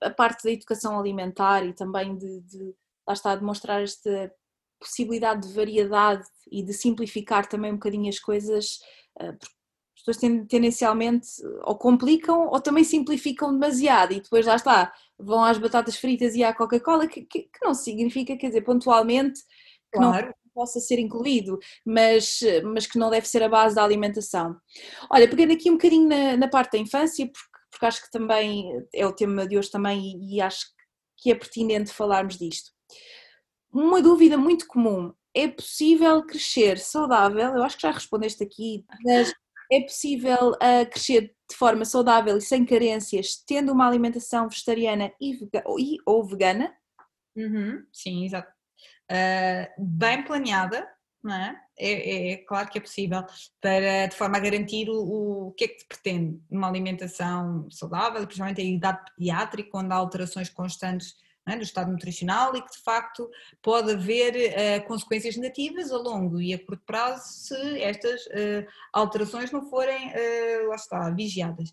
a, parte da educação alimentar e também de, de lá está, demonstrar esta possibilidade de variedade e de simplificar também um bocadinho as coisas, porque pessoas tendencialmente ou complicam ou também simplificam demasiado e depois lá está, vão às batatas fritas e à Coca-Cola, que, que, que, não significa, quer dizer, pontualmente, que claro. não possa ser incluído, mas, mas que não deve ser a base da alimentação. Olha, pegando aqui um bocadinho na, na parte da infância, porque, porque acho que também é o tema de hoje também e, e acho que é pertinente falarmos disto. Uma dúvida muito comum, é possível crescer saudável? Eu acho que já respondeste aqui, mas é possível uh, crescer de forma saudável e sem carências, tendo uma alimentação vegetariana e, vega, e ou vegana? Uhum, sim, exato uh, bem planeada, não é? É, é? é? claro que é possível, para, de forma a garantir o, o que é que se pretende, uma alimentação saudável, principalmente a idade pediátrica, onde há alterações constantes é? do estado nutricional e que de facto pode haver uh, consequências negativas a longo e a curto prazo se estas uh, alterações não forem, uh, lá está, vigiadas.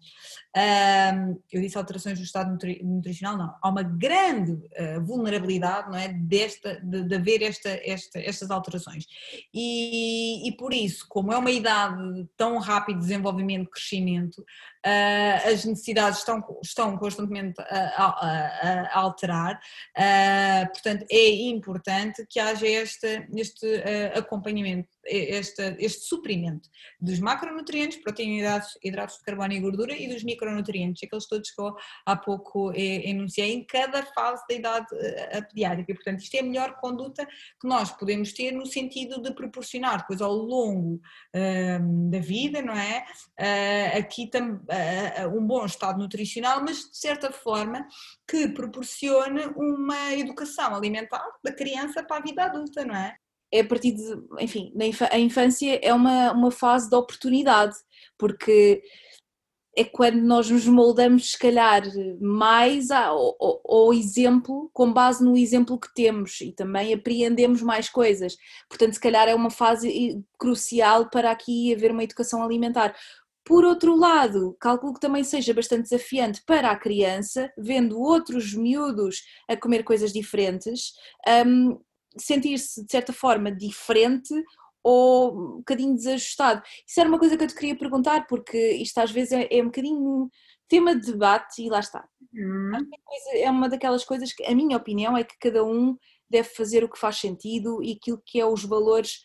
eu disse alterações do estado nutri nutricional, não. Há uma grande vulnerabilidade não é, desta, de, de haver esta, esta, estas alterações. E, e por isso, como é uma idade tão rápida de desenvolvimento, crescimento, uh, as necessidades estão, estão constantemente a, a, a alterar, uh, portanto é importante que haja este, este uh, acompanhamento este, suprimento dos macronutrientes, proteínas, hidratos de carbono e gordura e dos micronutrientes, aqueles todos que eu há pouco eh, enunciei, em cada fase da idade eh, pediátrica. E, portanto, isto é a melhor conduta que nós podemos ter no sentido de proporcionar depois ao longo uh, da vida, não é? Uh, aqui tam, uh, um bom estado nutricional, mas de certa forma que proporcione uma educação alimentar da criança para a vida adulta, não é? É a partir de, enfim, a infância é uma, uma fase de oportunidade, porque é quando nós nos moldamos, se calhar, mais ao, ao, ao, exemplo, com base no exemplo que temos e também apreendemos mais coisas. Portanto, se calhar é uma fase crucial para aqui haver uma educação alimentar. Por outro lado, calculo que também seja bastante desafiante para a criança, vendo outros miúdos a comer coisas diferentes, um, sentir-se de certa forma diferente ou um bocadinho desajustado. Isso era uma coisa que eu te queria perguntar, porque isto às vezes é, é um bocadinho tema de debate e lá está. Hum. É uma daquelas coisas que, a minha opinião, é que cada um deve fazer o que faz sentido e aquilo que é os valores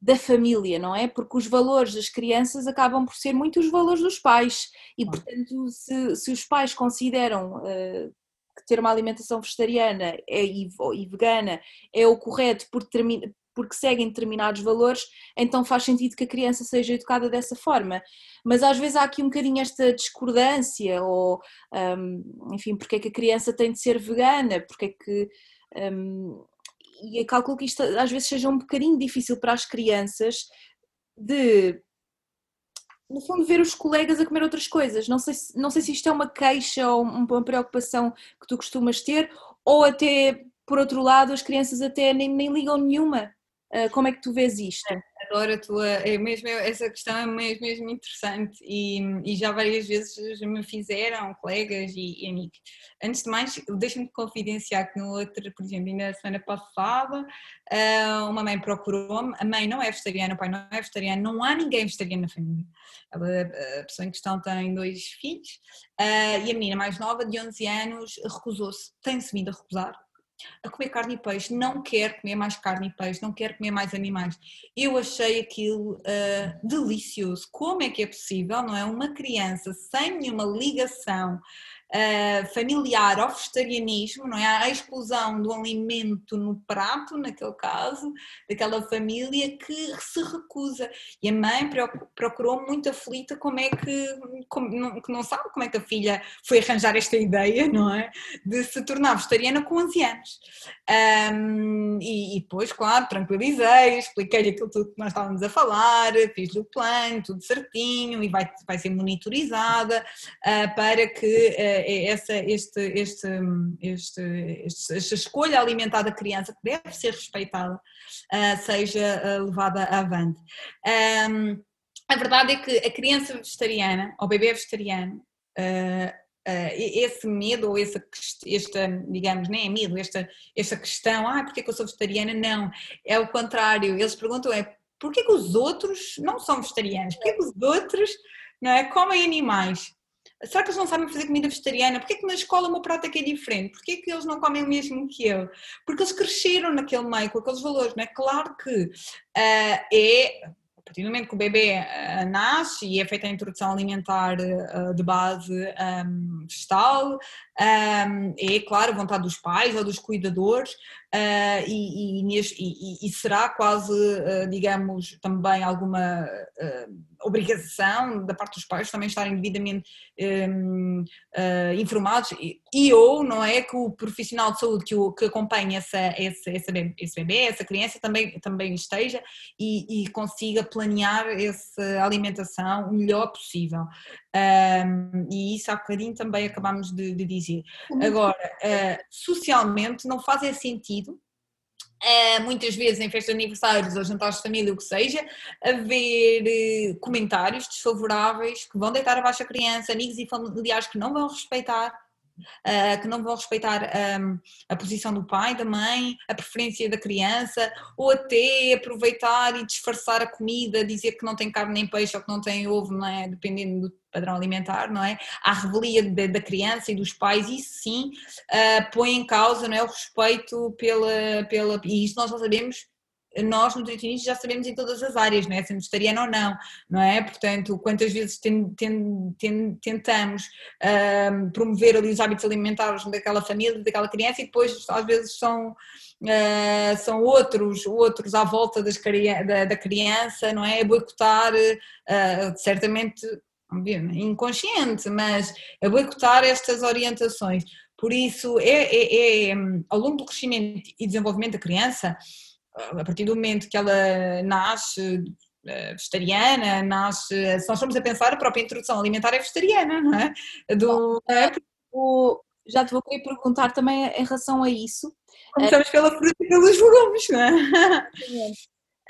da família, não é? Porque os valores das crianças acabam por ser muito os valores dos pais e, portanto, se, se os pais consideram uh, que ter uma alimentação vegetariana é, e, e vegana é o correto por porque seguem determinados valores, então faz sentido que a criança seja educada dessa forma. Mas às vezes há aqui um bocadinho esta discordância, ou um, enfim, porque é que a criança tem de ser vegana, porque é que. Um, e eu calculo que isto às vezes seja um bocadinho difícil para as crianças de no fundo, ver os colegas a comer outras coisas. Não sei, se, não sei se isto é uma queixa ou uma preocupação que tu costumas ter, ou até, por outro lado, as crianças até nem, nem ligam nenhuma. Uh, como é que tu vês isto? Adoro a tua, é mesmo, essa questão é mesmo, mesmo interessante e, e, já várias vezes me fizeram colegas e, e amigos. Antes de mais, deixa-me confidenciar que no outro, por exemplo, ainda na semana passada, ah, uma mãe procurou-me, a mãe não é vegetariana, o pai não é vegetariano, não há ninguém vegetariano na família. A pessoa em questão tem dois filhos ah, e a menina mais nova, de 11 anos, recusou-se, tem-se vindo a recusar a comer carne e peixe, não quer comer mais carne e peixe, não quer comer mais animais. Eu achei aquilo uh, delicioso. Como é que é possível, não é? Uma criança sem nenhuma ligação uh, familiar ao vegetarianismo, não é? A exclusão do alimento no prato, naquele caso, daquela família que se recusa. E a mãe procurou muito aflita como é que, como, não, não sabe como é que a filha foi arranjar esta ideia, não é? De se tornar vegetariana com 11 anos. Um, e, e, depois, claro, tranquilizei, expliquei-lhe aquilo tudo que nós estávamos a falar, fiz-lhe o plano, tudo certinho, e vai, vai ser monitorizada uh, para que uh, essa, este, este, este, esta escolha alimentar da criança, que deve ser respeitada, uh, seja uh, levada avante. A verdade é que a criança vegetariana, ou bebê vegetariano, Uh, esse medo ou essa, esta, digamos, nem é medo, esta, esta questão, ah, porque é que eu sou vegetariana? Não, é o contrário. Eles perguntam é, porquê que os outros não são vegetarianos? Porquê que os outros não é, comem animais? Será que eles não sabem fazer comida vegetariana? Porquê que na escola meu prato é é diferente? Porquê que eles não comem o mesmo que eu? Porque eles cresceram naquele meio com aqueles valores, não é? Claro que uh, é a partir do momento que o bebê uh, nasce e é feita a introdução alimentar uh, de base um, vegetal, um, é claro a vontade dos pais ou dos cuidadores uh, e, e, e, e, será quase, digamos, também alguma obrigação da parte dos pais também estarem devidamente um, uh, informados e, ou não é que o profissional de saúde que, o, que acompanha essa, essa, essa esse bebê, essa criança também, também esteja e consiga planear essa alimentação o melhor possível. Um, e isso há bocadinho também acabamos de, de dizer. Agora, uh, socialmente não faz sentido Uh, muitas vezes em festas de aniversários ou jantares de família, o que seja, haver uh, comentários desfavoráveis que vão deitar abaixo a criança, amigos e familiares que não vão respeitar uh, que não vão respeitar um, a posição do pai, da mãe, a preferência da criança, ou até aproveitar e disfarçar a comida, dizer que não tem carne nem peixe ou que não tem ovo, não é? Dependendo do padrão alimentar, não é? À revelia da criança e dos pais, isso sim uh, põe em causa não é? o respeito pela, pela. E isso nós já sabemos nós nutricionistas já sabemos em todas as áreas, não é? Sendo vegetariano ou não, não é? Portanto, quantas vezes ten, ten, ten, tentamos um, promover ali os hábitos alimentares daquela família, daquela criança e depois às vezes são, uh, são outros, outros à volta das, da, da criança, não é? A boicotar, uh, certamente inconsciente, mas a boicotar estas orientações. Por isso, é, é, é, ao longo do crescimento e desenvolvimento da criança, a partir do momento que ela nasce eh, vegetariana, nasce, se nós formos a pensar, a própria introdução alimentar é vegetariana, não é? Do, é, o, já te vou querer perguntar também em relação a isso. Começamos pela fruta e pelos legumes, não é?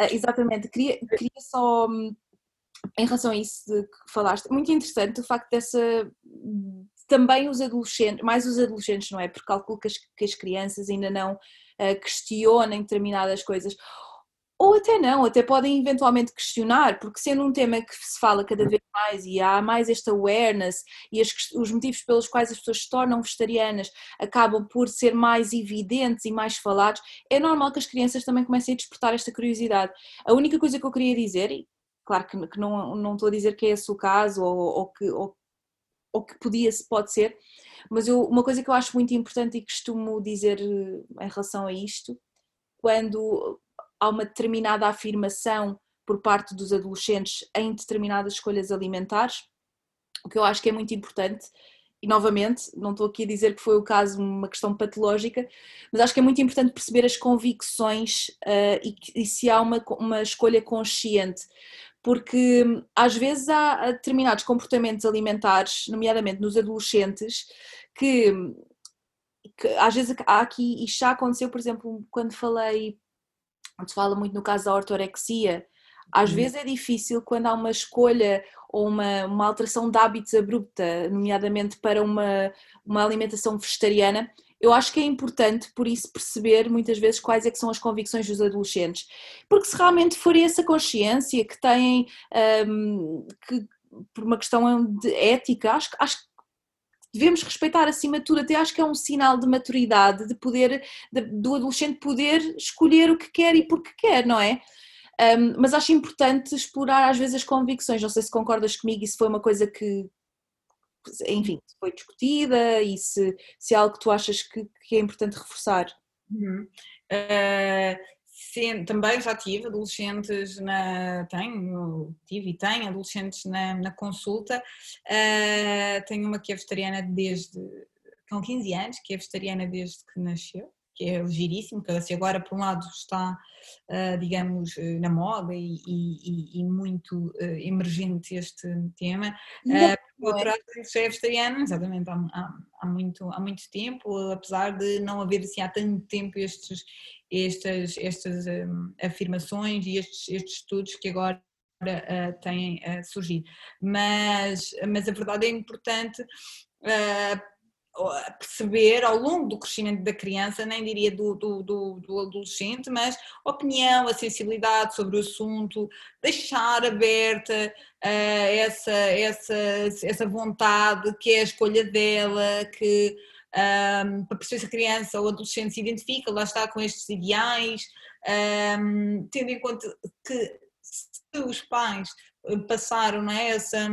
Eh, exatamente, queria, queria só, hum, em relação a isso de que falaste, muito interessante o facto dessa também os adolescentes, mais os adolescentes, não é? Porque calculo que as, que as crianças ainda não questionem determinadas coisas. Ou até não, até podem eventualmente questionar, porque sendo um tema que se fala cada vez mais e há mais esta awareness e as, os motivos pelos quais as pessoas se tornam vegetarianas acabam por ser mais evidentes e mais falados, é normal que as crianças também comecem a despertar esta curiosidade. A única coisa que eu queria dizer, e claro que, que não, não estou a dizer que é esse o caso ou, ou que, ou, ou que podia, pode ser, mas eu, uma coisa que eu acho muito importante e costumo dizer eh, em relação a isto, quando há uma determinada afirmação por parte dos adolescentes em determinadas escolhas alimentares, o que eu acho que é muito importante, e novamente, não estou aqui a dizer que foi o caso, uma questão patológica, mas acho que é muito importante perceber as convicções uh, e, e, se há uma, uma escolha consciente, porque hum, às vezes há determinados comportamentos alimentares, nomeadamente nos adolescentes, que, que às vezes há aqui, e já aconteceu, por exemplo, quando falei, se fala muito no caso da ortorexia, Às uhum. vezes é difícil quando há uma escolha ou uma, uma alteração de hábitos abrupta, nomeadamente para uma, uma alimentação vegetariana, eu acho que é importante, por isso, perceber muitas vezes quais é que são as convicções dos adolescentes. Porque se realmente for essa consciência que têm, um, que, por uma questão de ética, acho, acho que devemos respeitar acima de tudo, até acho que é um sinal de maturidade, de poder, de, do adolescente poder escolher o que quer e porque quer, não é? Um, mas acho importante explorar às vezes as convicções, não sei se concordas comigo, isso foi uma coisa que, enfim, foi discutida e se, se é algo que tu achas que, que é importante reforçar. Uhum. Uh, sim, também já tive adolescentes na. Tenho, tive e tenho adolescentes na, na consulta. Uh, tenho uma que é vegetariana desde. com 15 anos, que é vegetariana desde que nasceu que é giríssimo, que assim agora por um lado está, uh, digamos, na moda e, e, e muito emergente este tema, lado já é vegetariano, exatamente, há, há, há, muito, há muito tempo, apesar de não haver assim há tanto tempo estes, estas, estas um, afirmações e estes, estes estudos que agora uh, têm uh, surgido. Mas, mas a verdade é importante uh, perceber ao longo do crescimento da criança, nem diria do, do, do, do, adolescente, mas opinião, a sensibilidade sobre o assunto, deixar aberta uh, essa, essa, essa vontade que é a escolha dela, que um, ehm, para perceber se a criança ou adolescente se identifica, lá está com estes ideais, um, ehm, tendo em conta que se os pais passaram não é, essa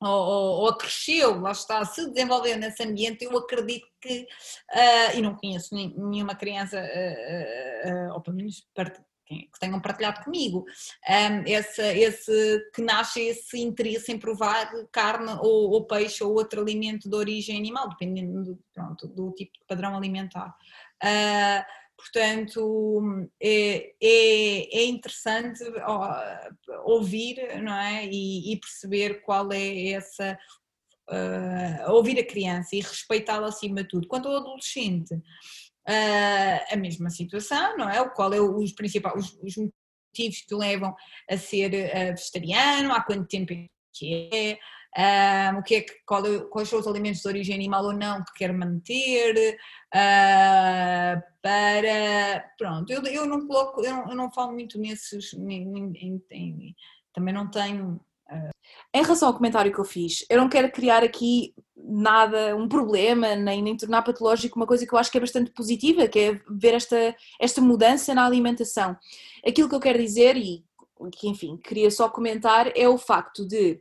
ou, ou, cresceu, lá está, se desenvolveu nesse ambiente, eu acredito que, uh, e não conheço nenhuma criança, uh, uh, ou pelo menos que tenham partilhado comigo, um, esse, esse, que nasce esse interesse em provar carne ou, ou, peixe ou outro alimento de origem animal, dependendo do, pronto, do tipo de padrão alimentar. Uh, Portanto, é, é, é interessante ouvir não é? e, e perceber qual é essa. Uh, ouvir a criança e respeitá-la acima de tudo. Quanto ao adolescente, uh, a mesma situação, não é? O qual é os principais os, os motivos que levam a ser uh, vegetariano, há quanto tempo é que é, um, o que é que, qual, é, quais são os alimentos de origem animal ou não que quer manter, uh, para, pronto, eu, eu não coloco, eu não, eu não falo muito nesses, nem, nem, nem, também não tenho... Uh... Em relação ao comentário que eu fiz, eu não quero criar aqui nada, um problema, nem, nem tornar patológico uma coisa que eu acho que é bastante positiva, que é ver esta, esta mudança na alimentação. Aquilo que eu quero dizer, e que enfim, queria só comentar, é o facto de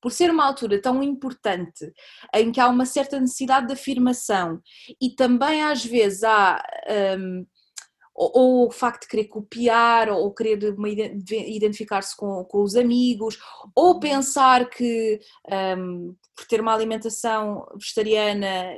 por ser uma altura tão importante em que há uma certa necessidade de afirmação e também às vezes há um, ou, ou, o facto de querer copiar ou querer identificar-se com, com, os amigos ou uhum. pensar que um, por ter uma alimentação vegetariana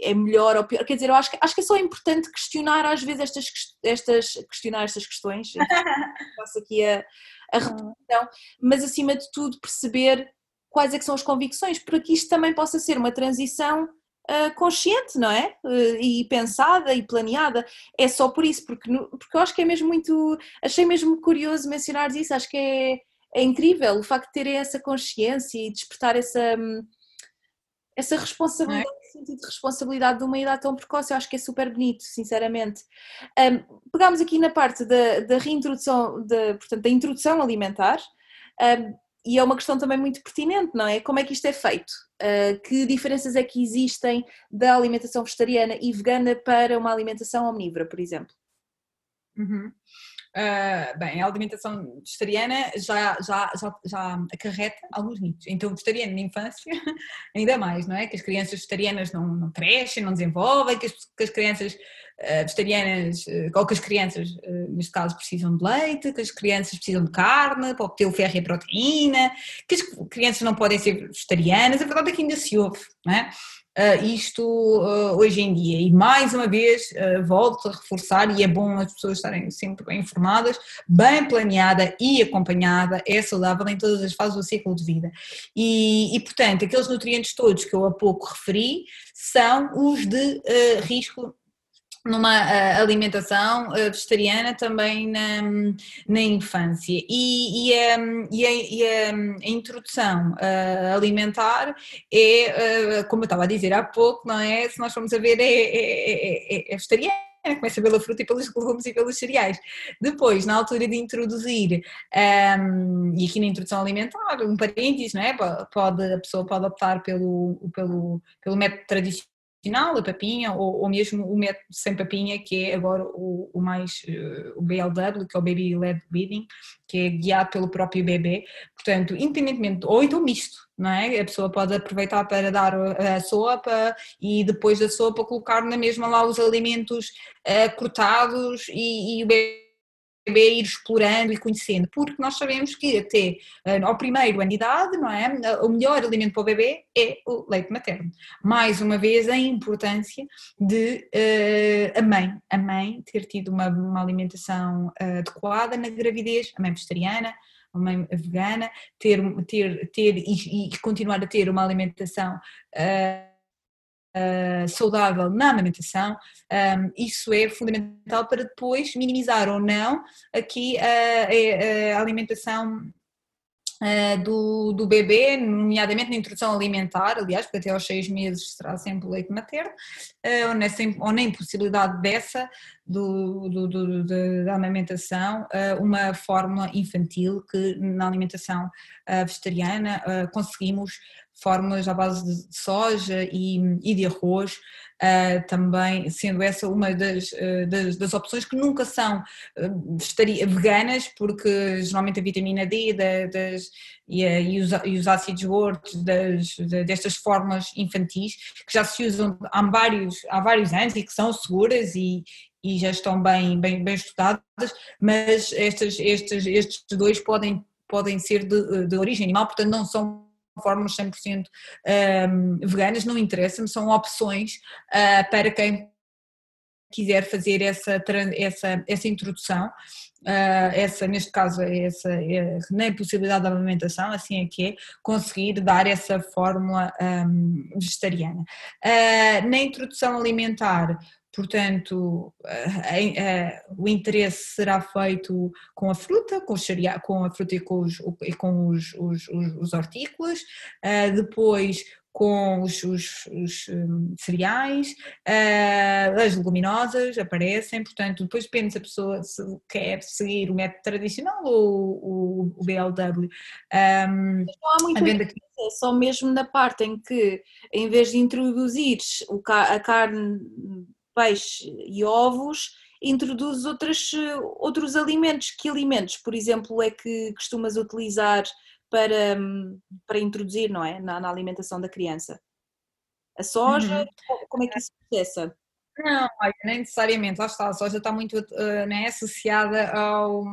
é melhor ou pior, quer dizer, eu acho que, acho que é só importante questionar às vezes estas, estas questionar estas questões, faço aqui a, a repetição, mas acima de tudo perceber quais é que são as convicções, para que isto também possa ser uma transição uh, consciente, não é? Uh, e pensada e planeada. É só por isso, porque, porque eu acho que é mesmo muito. Achei mesmo curioso mencionar isso, acho que é, é incrível o facto de terem essa consciência e despertar essa. essa responsabilidade, é? sentido de responsabilidade de uma idade tão precoce, eu acho que é super bonito, sinceramente. Um, pegámos aqui na parte da, da reintrodução, de, portanto, da introdução alimentar. Um, e é uma questão também muito pertinente, não é? Como é que isto é feito? Uh, que diferenças é que existem da alimentação vegetariana e vegana para uma alimentação omnívora, por exemplo? Uhum. Uh, bem, a alimentação vegetariana já, já, já, já acarreta alguns mitos. Então, vegetariano na infância, ainda mais, não é? Que as crianças vegetarianas não, não crescem, não desenvolvem, que as, que as crianças uh, vegetarianas, uh, ou que as crianças, neste caso, precisam de leite, que as crianças precisam de carne para obter o ferro e a proteína, que as crianças não podem ser vegetarianas. A verdade é que ainda se ouve, não é? Uh, isto uh, hoje em dia. E mais uma vez, uh, volto a reforçar, e é bom as pessoas estarem sempre bem informadas, bem planeada e acompanhada, é saudável em todas as fases do ciclo de vida. E, e portanto, aqueles nutrientes todos que eu há pouco referi são os de risco numa uh, alimentação uh, vegetariana também na, na infância e, e, um, e, a, e a, introdução uh, alimentar é, como eu estava a dizer há pouco, não é? Se nós formos a ver, é, é, é, é vegetariana começa pela fruta e pelos legumes e pelos cereais. Depois, na altura de introduzir, um, e aqui na introdução alimentar, um parênteses, não é? Pode, a pessoa pode optar pelo, pelo, pelo método tradicional final, a papinha, ou, ou, mesmo o método sem papinha, que é agora o, o mais, uh, o BLW, que é o Baby Led Weaning, que é guiado pelo próprio bebê, portanto, independentemente, ou então misto, não é? A pessoa pode aproveitar para dar a sopa e depois da sopa colocar na mesma lá os alimentos uh, cortados e, e o bebê bebê ir explorando e conhecendo, porque nós sabemos que até uh, ao primeiro ano de idade, não é? O melhor alimento para o bebê é o leite materno. Mais uma vez, a importância de uh, a mãe, a mãe ter tido uma, uma alimentação uh, adequada na gravidez, a mãe vegetariana, a mãe vegana, ter, ter, ter e, e continuar a ter uma alimentação uh, uh, saudável na amamentação, um, isso é fundamental para depois minimizar ou não aqui a, a, a alimentação do, do bebê, nomeadamente na introdução alimentar, aliás, porque até aos seis meses será sempre leite materno, ou, nessa, ou na impossibilidade dessa, do, do, do, da amamentação, uma fórmula infantil que na alimentação vegetariana conseguimos fórmulas à base de soja e, e de arroz, uh, também sendo essa uma das, uh, das, das, opções que nunca são uh, veganas, porque geralmente a vitamina D das, e, e, os, e, os, ácidos gordos das, destas fórmulas infantis, que já se usam há vários, há vários anos e que são seguras e, e já estão bem, bem, bem estudadas, mas estes, estes, estes dois podem, podem ser de, de origem animal, portanto não são fórmulas 100% um, veganas, não interessa-me, são opções uh, para quem quiser fazer essa, essa, essa introdução, uh, essa, neste caso, essa, é, na possibilidade da alimentação, assim é que é, conseguir dar essa fórmula um, vegetariana. Uh, na introdução alimentar, Portanto, o interesse será feito com a fruta, com, cereal, com a fruta e com os, e com os, os, os hortícolas, ah, depois com os, os, os hum, cereais, uh, as leguminosas aparecem, portanto, depois depende se a pessoa se quer seguir o método tradicional ou o, o BLW. Um, não há muito aqui... é só mesmo na parte em que, em vez de introduzir a carne peixe e ovos, introduzes outras, outros alimentos. Que alimentos, por exemplo, é que costumas utilizar para, para introduzir, não é? Na, na alimentação da criança? A soja, uhum. como é que isso processa? Não, nem necessariamente, lá está, a soja está muito uh, né, associada ao,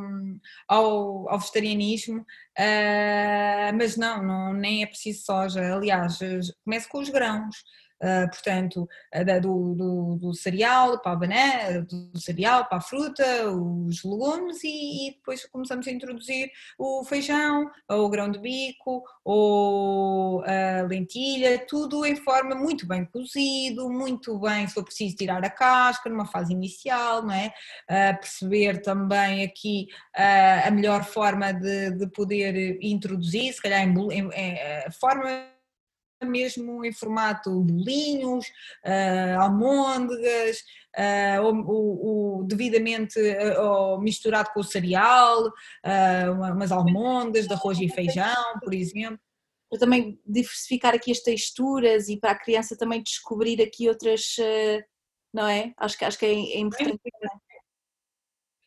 ao, ao vegetarianismo, uh, mas não, não, nem é preciso soja, aliás, comece com os grãos, Uh, portanto, uh, do, do, do, cereal para a banana, do cereal para a fruta, os legumes e, e, depois começamos a introduzir o feijão, ou o grão de bico, ou a lentilha, tudo em forma muito bem cozido, muito bem, se for preciso tirar a casca numa fase inicial, não é? Perceber também aqui a melhor forma de, de poder introduzir, se calhar em, em, em forma mesmo em formato bolinhos, uh, almôndegas, uh, o, o, devidamente uh, misturado com o cereal, umas almôndegas de arroz e feijão, por exemplo. Para também diversificar aqui as texturas e para a criança também descobrir aqui outras, não é? Acho que, acho que é, é importante.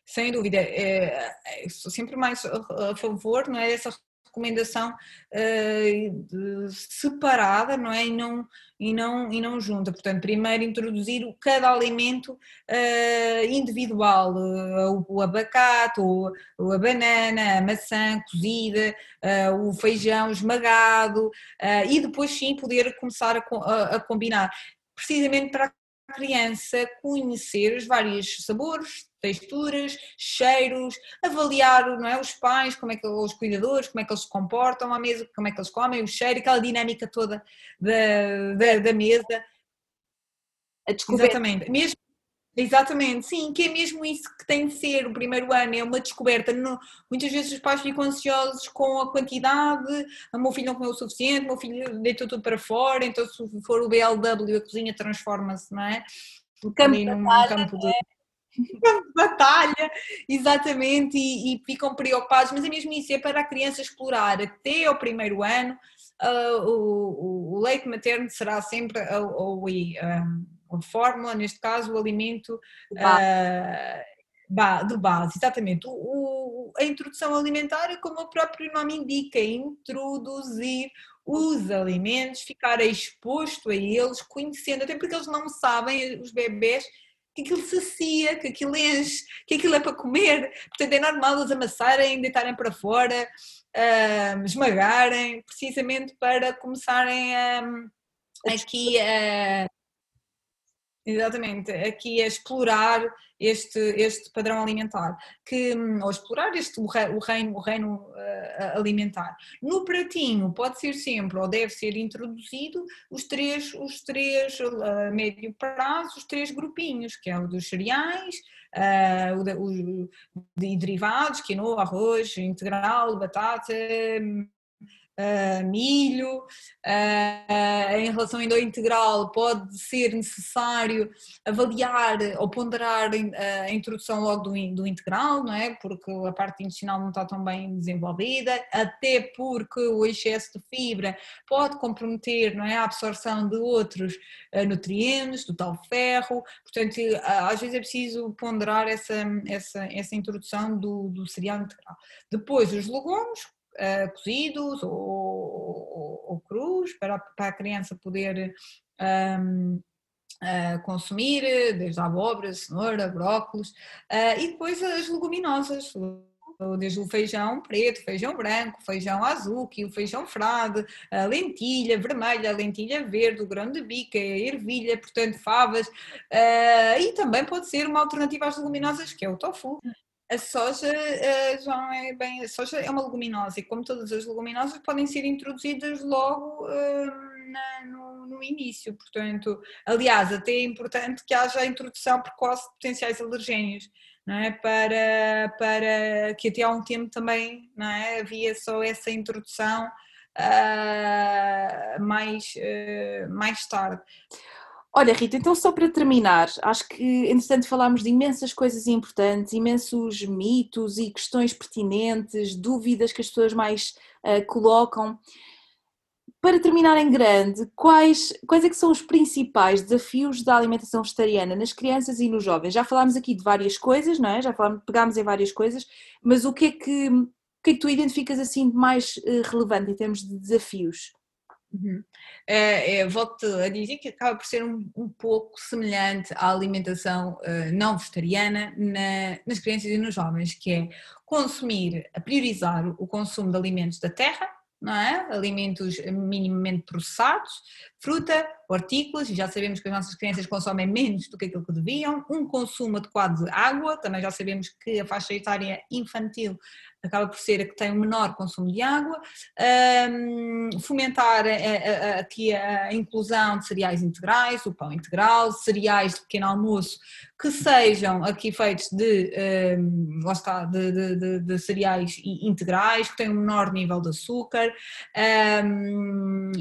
Sem dúvida, é, é, sou sempre mais a favor não é, dessa recomendação uh, separada, não é? E não, e, não, e não junta. Portanto, primeiro introduzir cada alimento uh, individual, uh, o, o, abacate, o, a banana, a maçã cozida, o feijão esmagado, e depois sim poder começar a, a, a combinar. Precisamente para a criança conhecer os vários sabores, texturas, cheiros, avaliar não é, os pais, como é que os cuidadores, como é que eles se comportam à mesa, como é que eles comem, o cheiro, aquela dinâmica toda da, da, da mesa. A descoberta. Exatamente. Mesmo Exatamente, sim, que é mesmo isso que tem de ser. O primeiro ano é uma descoberta. muitas vezes os pais ficam ansiosos com a quantidade. O meu filho não comeu o suficiente, o meu filho deitou tudo para fora. Então, se for o BLW, a cozinha transforma-se, não é? Campo campo de batalha, exatamente, e, e, ficam preocupados. Mas é mesmo isso, é para a criança explorar até ao primeiro ano. Uh, o, o, leite materno será sempre a, a, a fórmula, neste caso, o alimento uh, de base, exatamente. O, o, a introdução alimentar, como o próprio nome indica, introduzir os alimentos, ficar exposto a eles, conhecendo, até porque eles não sabem, os bebés, que aquilo sacia, que aquilo enche, que aquilo é para comer. Portanto, é normal eles amassarem, deitarem para fora, uh, esmagarem, precisamente para começarem a, aqui a Exatamente, aqui é explorar este, este padrão alimentar, que, ou explorar este, o, reino, o reino uh, alimentar. No pratinho pode ser sempre, ou deve ser introduzido, os três, os três uh, médio prazo, os três grupinhos, que é o dos cereais, uh, o, o, de derivados, quinoa, arroz integral, batata, uh, milho. Uh, em relação ao integral, pode ser necessário avaliar ou ponderar a introdução logo do, do integral, não é? Porque a parte intestinal não está tão bem desenvolvida, até porque o excesso de fibra pode comprometer não é, a absorção de outros nutrientes, do tal ferro, portanto, às vezes é preciso ponderar essa, essa, essa introdução do, do cereal integral. Depois, os legumes, uh, cozidos ou, ou, ou, crus para, para a criança poder um, Uh, consumir, desde a abóbora, cenoura, brócolis, uh, e depois as leguminosas, desde o feijão preto, feijão branco, feijão azul, o feijão frade, a lentilha vermelha, a lentilha verde, o grão de bica, a ervilha, portanto favas, uh, e também pode ser uma alternativa às leguminosas, que é o tofu. A soja não é bem. A soja é uma leguminosa e, como todas as leguminosas, podem ser introduzidas logo uh, na, no, no, início. Portanto, aliás, até é importante que haja a introdução precoce de potenciais alergénios. Não é? para, para que até há um tempo também não é? havia só essa introdução uh, mais, mais tarde. Olha, Rita, então só para terminar, acho que entretanto falámos de imensas coisas importantes, imensos mitos e questões pertinentes, dúvidas que as pessoas mais uh, colocam. Para terminar em grande, quais, quais é que são os principais desafios da alimentação vegetariana nas crianças e nos jovens? Já falámos aqui de várias coisas, não é? Já falámos, pegámos em várias coisas, mas o que é que, o que, é que tu identificas assim de mais uh, relevante em termos de desafios? Uhum. É, é, Volto a dizer que acaba por ser um, um pouco semelhante à alimentação uh, não vegetariana na, nas crianças e nos jovens, que é consumir, a priorizar o consumo de alimentos da terra, não é? alimentos minimamente processados, fruta, hortícolas, e já sabemos que as nossas crianças consomem menos do que aquilo que deviam, um consumo adequado de água, também já sabemos que a faixa etária infantil acaba por ser a que tem o menor consumo de água, fomentar aqui a, inclusão de cereais integrais, o pão integral, cereais de pequeno almoço, que sejam aqui feitos de, lá está, de, de, de, de, cereais integrais, que tenham um menor nível de açúcar,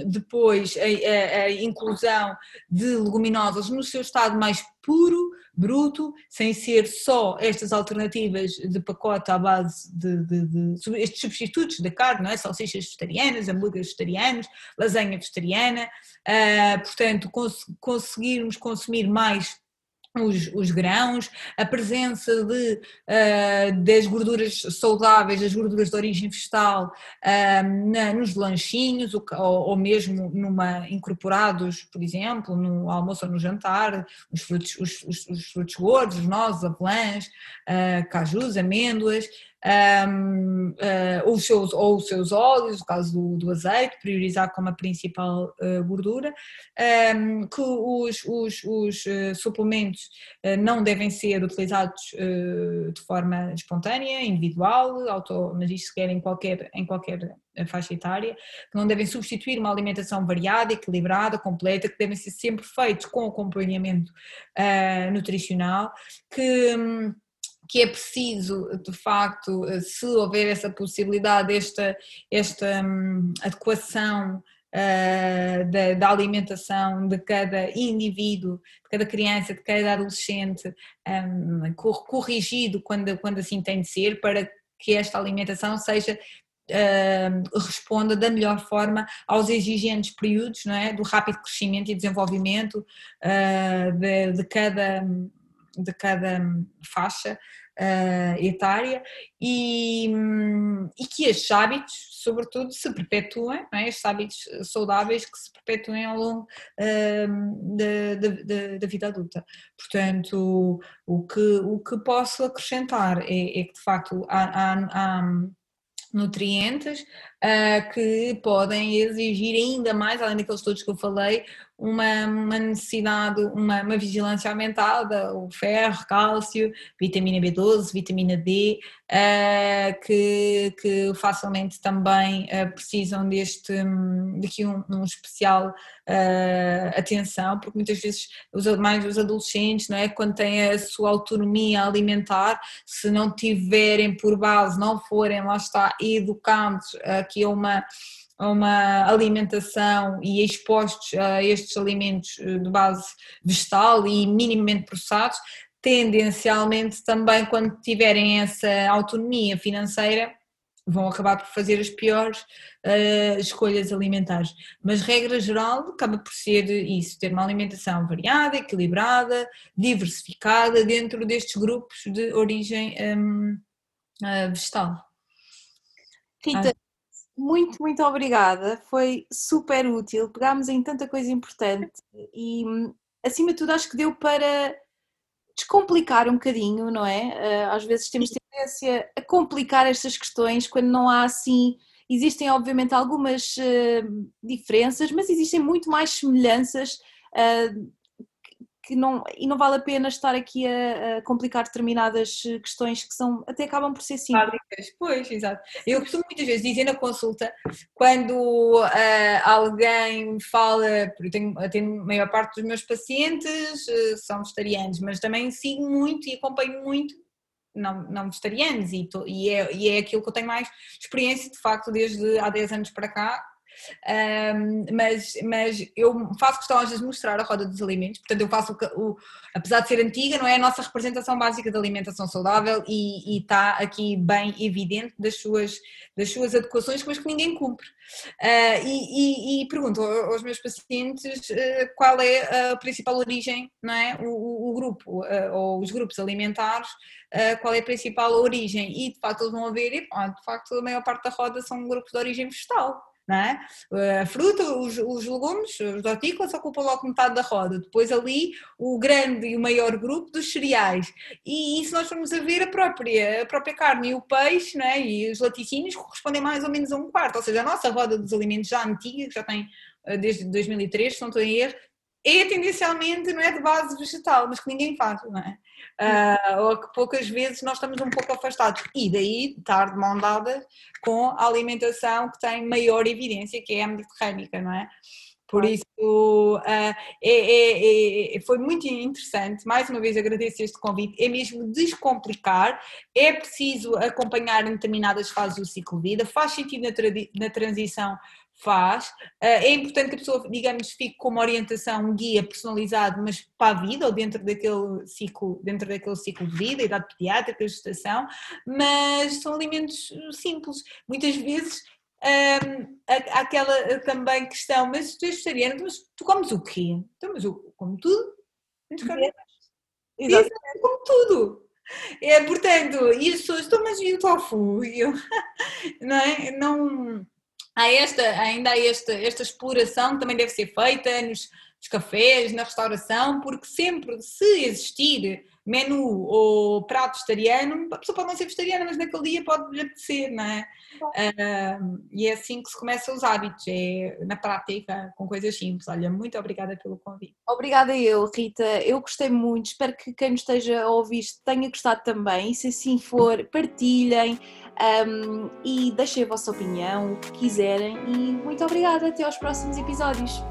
depois a, a, a inclusão de leguminosas no seu estado mais puro, bruto, sem ser só estas alternativas de pacote à base de, de, de estes substitutos da carne, não é? salsichas vegetarianas, hambúrgueres vegetarianos, lasanha vegetariana, uh, portanto cons conseguirmos consumir mais os, os, grãos, a presença de, uh, das gorduras saudáveis, das gorduras de origem vegetal uh, na, nos lanchinhos ou, ou, mesmo numa, incorporados, por exemplo, no almoço ou no jantar, os frutos, os, os, os frutos gordos, os nozes, avelãs, uh, cajus, amêndoas, um, uh, os seus, ou os seus óleos, no caso do, do azeite, priorizar como a principal uh, gordura, um, que os, os, os uh, suplementos não devem ser utilizados de forma espontânea, individual, auto, mas isto quer em qualquer, em qualquer faixa etária, que não devem substituir uma alimentação variada, equilibrada, completa, que devem ser sempre feitos com acompanhamento nutricional, que um, que é preciso, de facto, se houver essa possibilidade, esta, esta um, adequação uh, da, da, alimentação de cada indivíduo, de cada criança, de cada adolescente, um, corrigido quando, quando assim tem de ser, para que esta alimentação seja Uh, responda da melhor forma aos exigentes períodos não é? do rápido crescimento e desenvolvimento uh, de, de, cada, de cada faixa uh, etária e, e, que estes hábitos, sobretudo, se perpetuem, é? estes hábitos saudáveis que se perpetuem ao longo uh, da, da, da, vida adulta. Portanto, o que, o que posso acrescentar é, é que, de facto, há, há, há nutrientes uh, que podem exigir ainda mais, além daqueles todos que eu falei, uma, uma necessidade, uma, uma, vigilância aumentada, o ferro, cálcio, vitamina B12, vitamina D, uh, que, que facilmente também uh, precisam deste, daqui um, um especial uh, atenção, porque muitas vezes, os, mais os adolescentes, não é, quando têm a sua autonomia alimentar, se não tiverem por base, não forem, lá está, educados aqui a uma a uma alimentação e expostos a estes alimentos eh, de base vegetal e minimamente processados, tendencialmente também quando tiverem essa autonomia financeira vão acabar por fazer as piores uh, escolhas alimentares. Mas regra geral acaba por ser isso, ter uma alimentação variada, equilibrada, diversificada dentro destes grupos de origem um, uh, eh, vegetal. Rita, muito, muito obrigada. Foi super útil. Pegámos em tanta coisa importante e, acima de tudo, acho que deu para descomplicar um bocadinho, não é? Eh, às vezes temos tendência a complicar estas questões quando não há assim. Existem, obviamente, algumas uh, diferenças, mas existem muito mais semelhanças uh, que não, e não vale a pena estar aqui a, a, complicar determinadas questões que são, até acabam por ser simples. Pois, exato. Eu costumo muitas vezes dizer na consulta, quando uh, alguém fala, eu tenho, eu tenho a maior parte dos meus pacientes uh, são vegetarianos, mas também sigo muito e acompanho muito não, não vegetarianos e, tô, e, é, e é aquilo que eu tenho mais experiência de facto desde há 10 anos para cá um, mas, mas eu faço questão às vezes de mostrar a roda dos alimentos, portanto eu faço o, o, apesar de ser antiga, não é a nossa representação básica de alimentação saudável e, está aqui bem evidente das suas, das suas adequações, mas que ninguém cumpre. Uh, e, e, e, pergunto aos meus pacientes uh, qual é a principal origem, não é? O, o, grupo, uh, ou os grupos alimentares, qual é a principal origem, e de facto eles vão ver, e, de facto a maior parte da roda são grupos de origem vegetal não é? A fruta, os, os legumes, os hortícolas ocupam logo metade da roda, depois ali o grande e o maior grupo dos cereais. E se nós formos a ver a própria, a própria carne e o peixe, não é? E os laticínios correspondem mais ou menos a um quarto, ou seja, a nossa roda dos alimentos já antiga, que já tem eh, desde 2003, se não estou em erro, é tendencialmente, não é de base vegetal, mas que ninguém faz, não é? Uh, ou que poucas vezes nós estamos um pouco afastados. E daí estar de mão dada com a alimentação que tem maior evidência, que é a mediterrânica, não é? Por isso, uh, é, é, é, foi muito interessante. Mais uma vez agradeço este convite. É mesmo descomplicar. É preciso acompanhar em determinadas fases do ciclo de vida. Faz sentido na, na transição faz. Eh, é importante que a pessoa, digamos, fique com uma orientação, um guia personalizado, mas para a vida ou dentro daquele ciclo, dentro daquele ciclo de vida, idade pediátrica, gestação, mas são alimentos simples. Muitas vezes um, ehm, aquela também questão, mas tu és vegetariano, mas tu comes o quê? Então, mas eu como tudo. Exato. Como tudo. É, portanto, e as pessoas, então, mas e o tofu? Eu, não é? Não há esta, ainda há esta, esta exploração que também deve ser feita nos, nos cafés, na restauração, porque sempre se existir menu ou prato vegetariano, a pessoa pode não ser vegetariana, mas naquele dia pode lhe apetecer, não é? Uh, e é assim que se começa os hábitos, é na prática, com coisas simples. Olha, muito obrigada pelo convite. Obrigada eu, Rita. Eu gostei muito, espero que quem nos esteja a ouvir tenha gostado também. Se assim for, partilhem um, e deixem a vossa opinião, o que quiserem. E muito obrigada, até aos próximos episódios.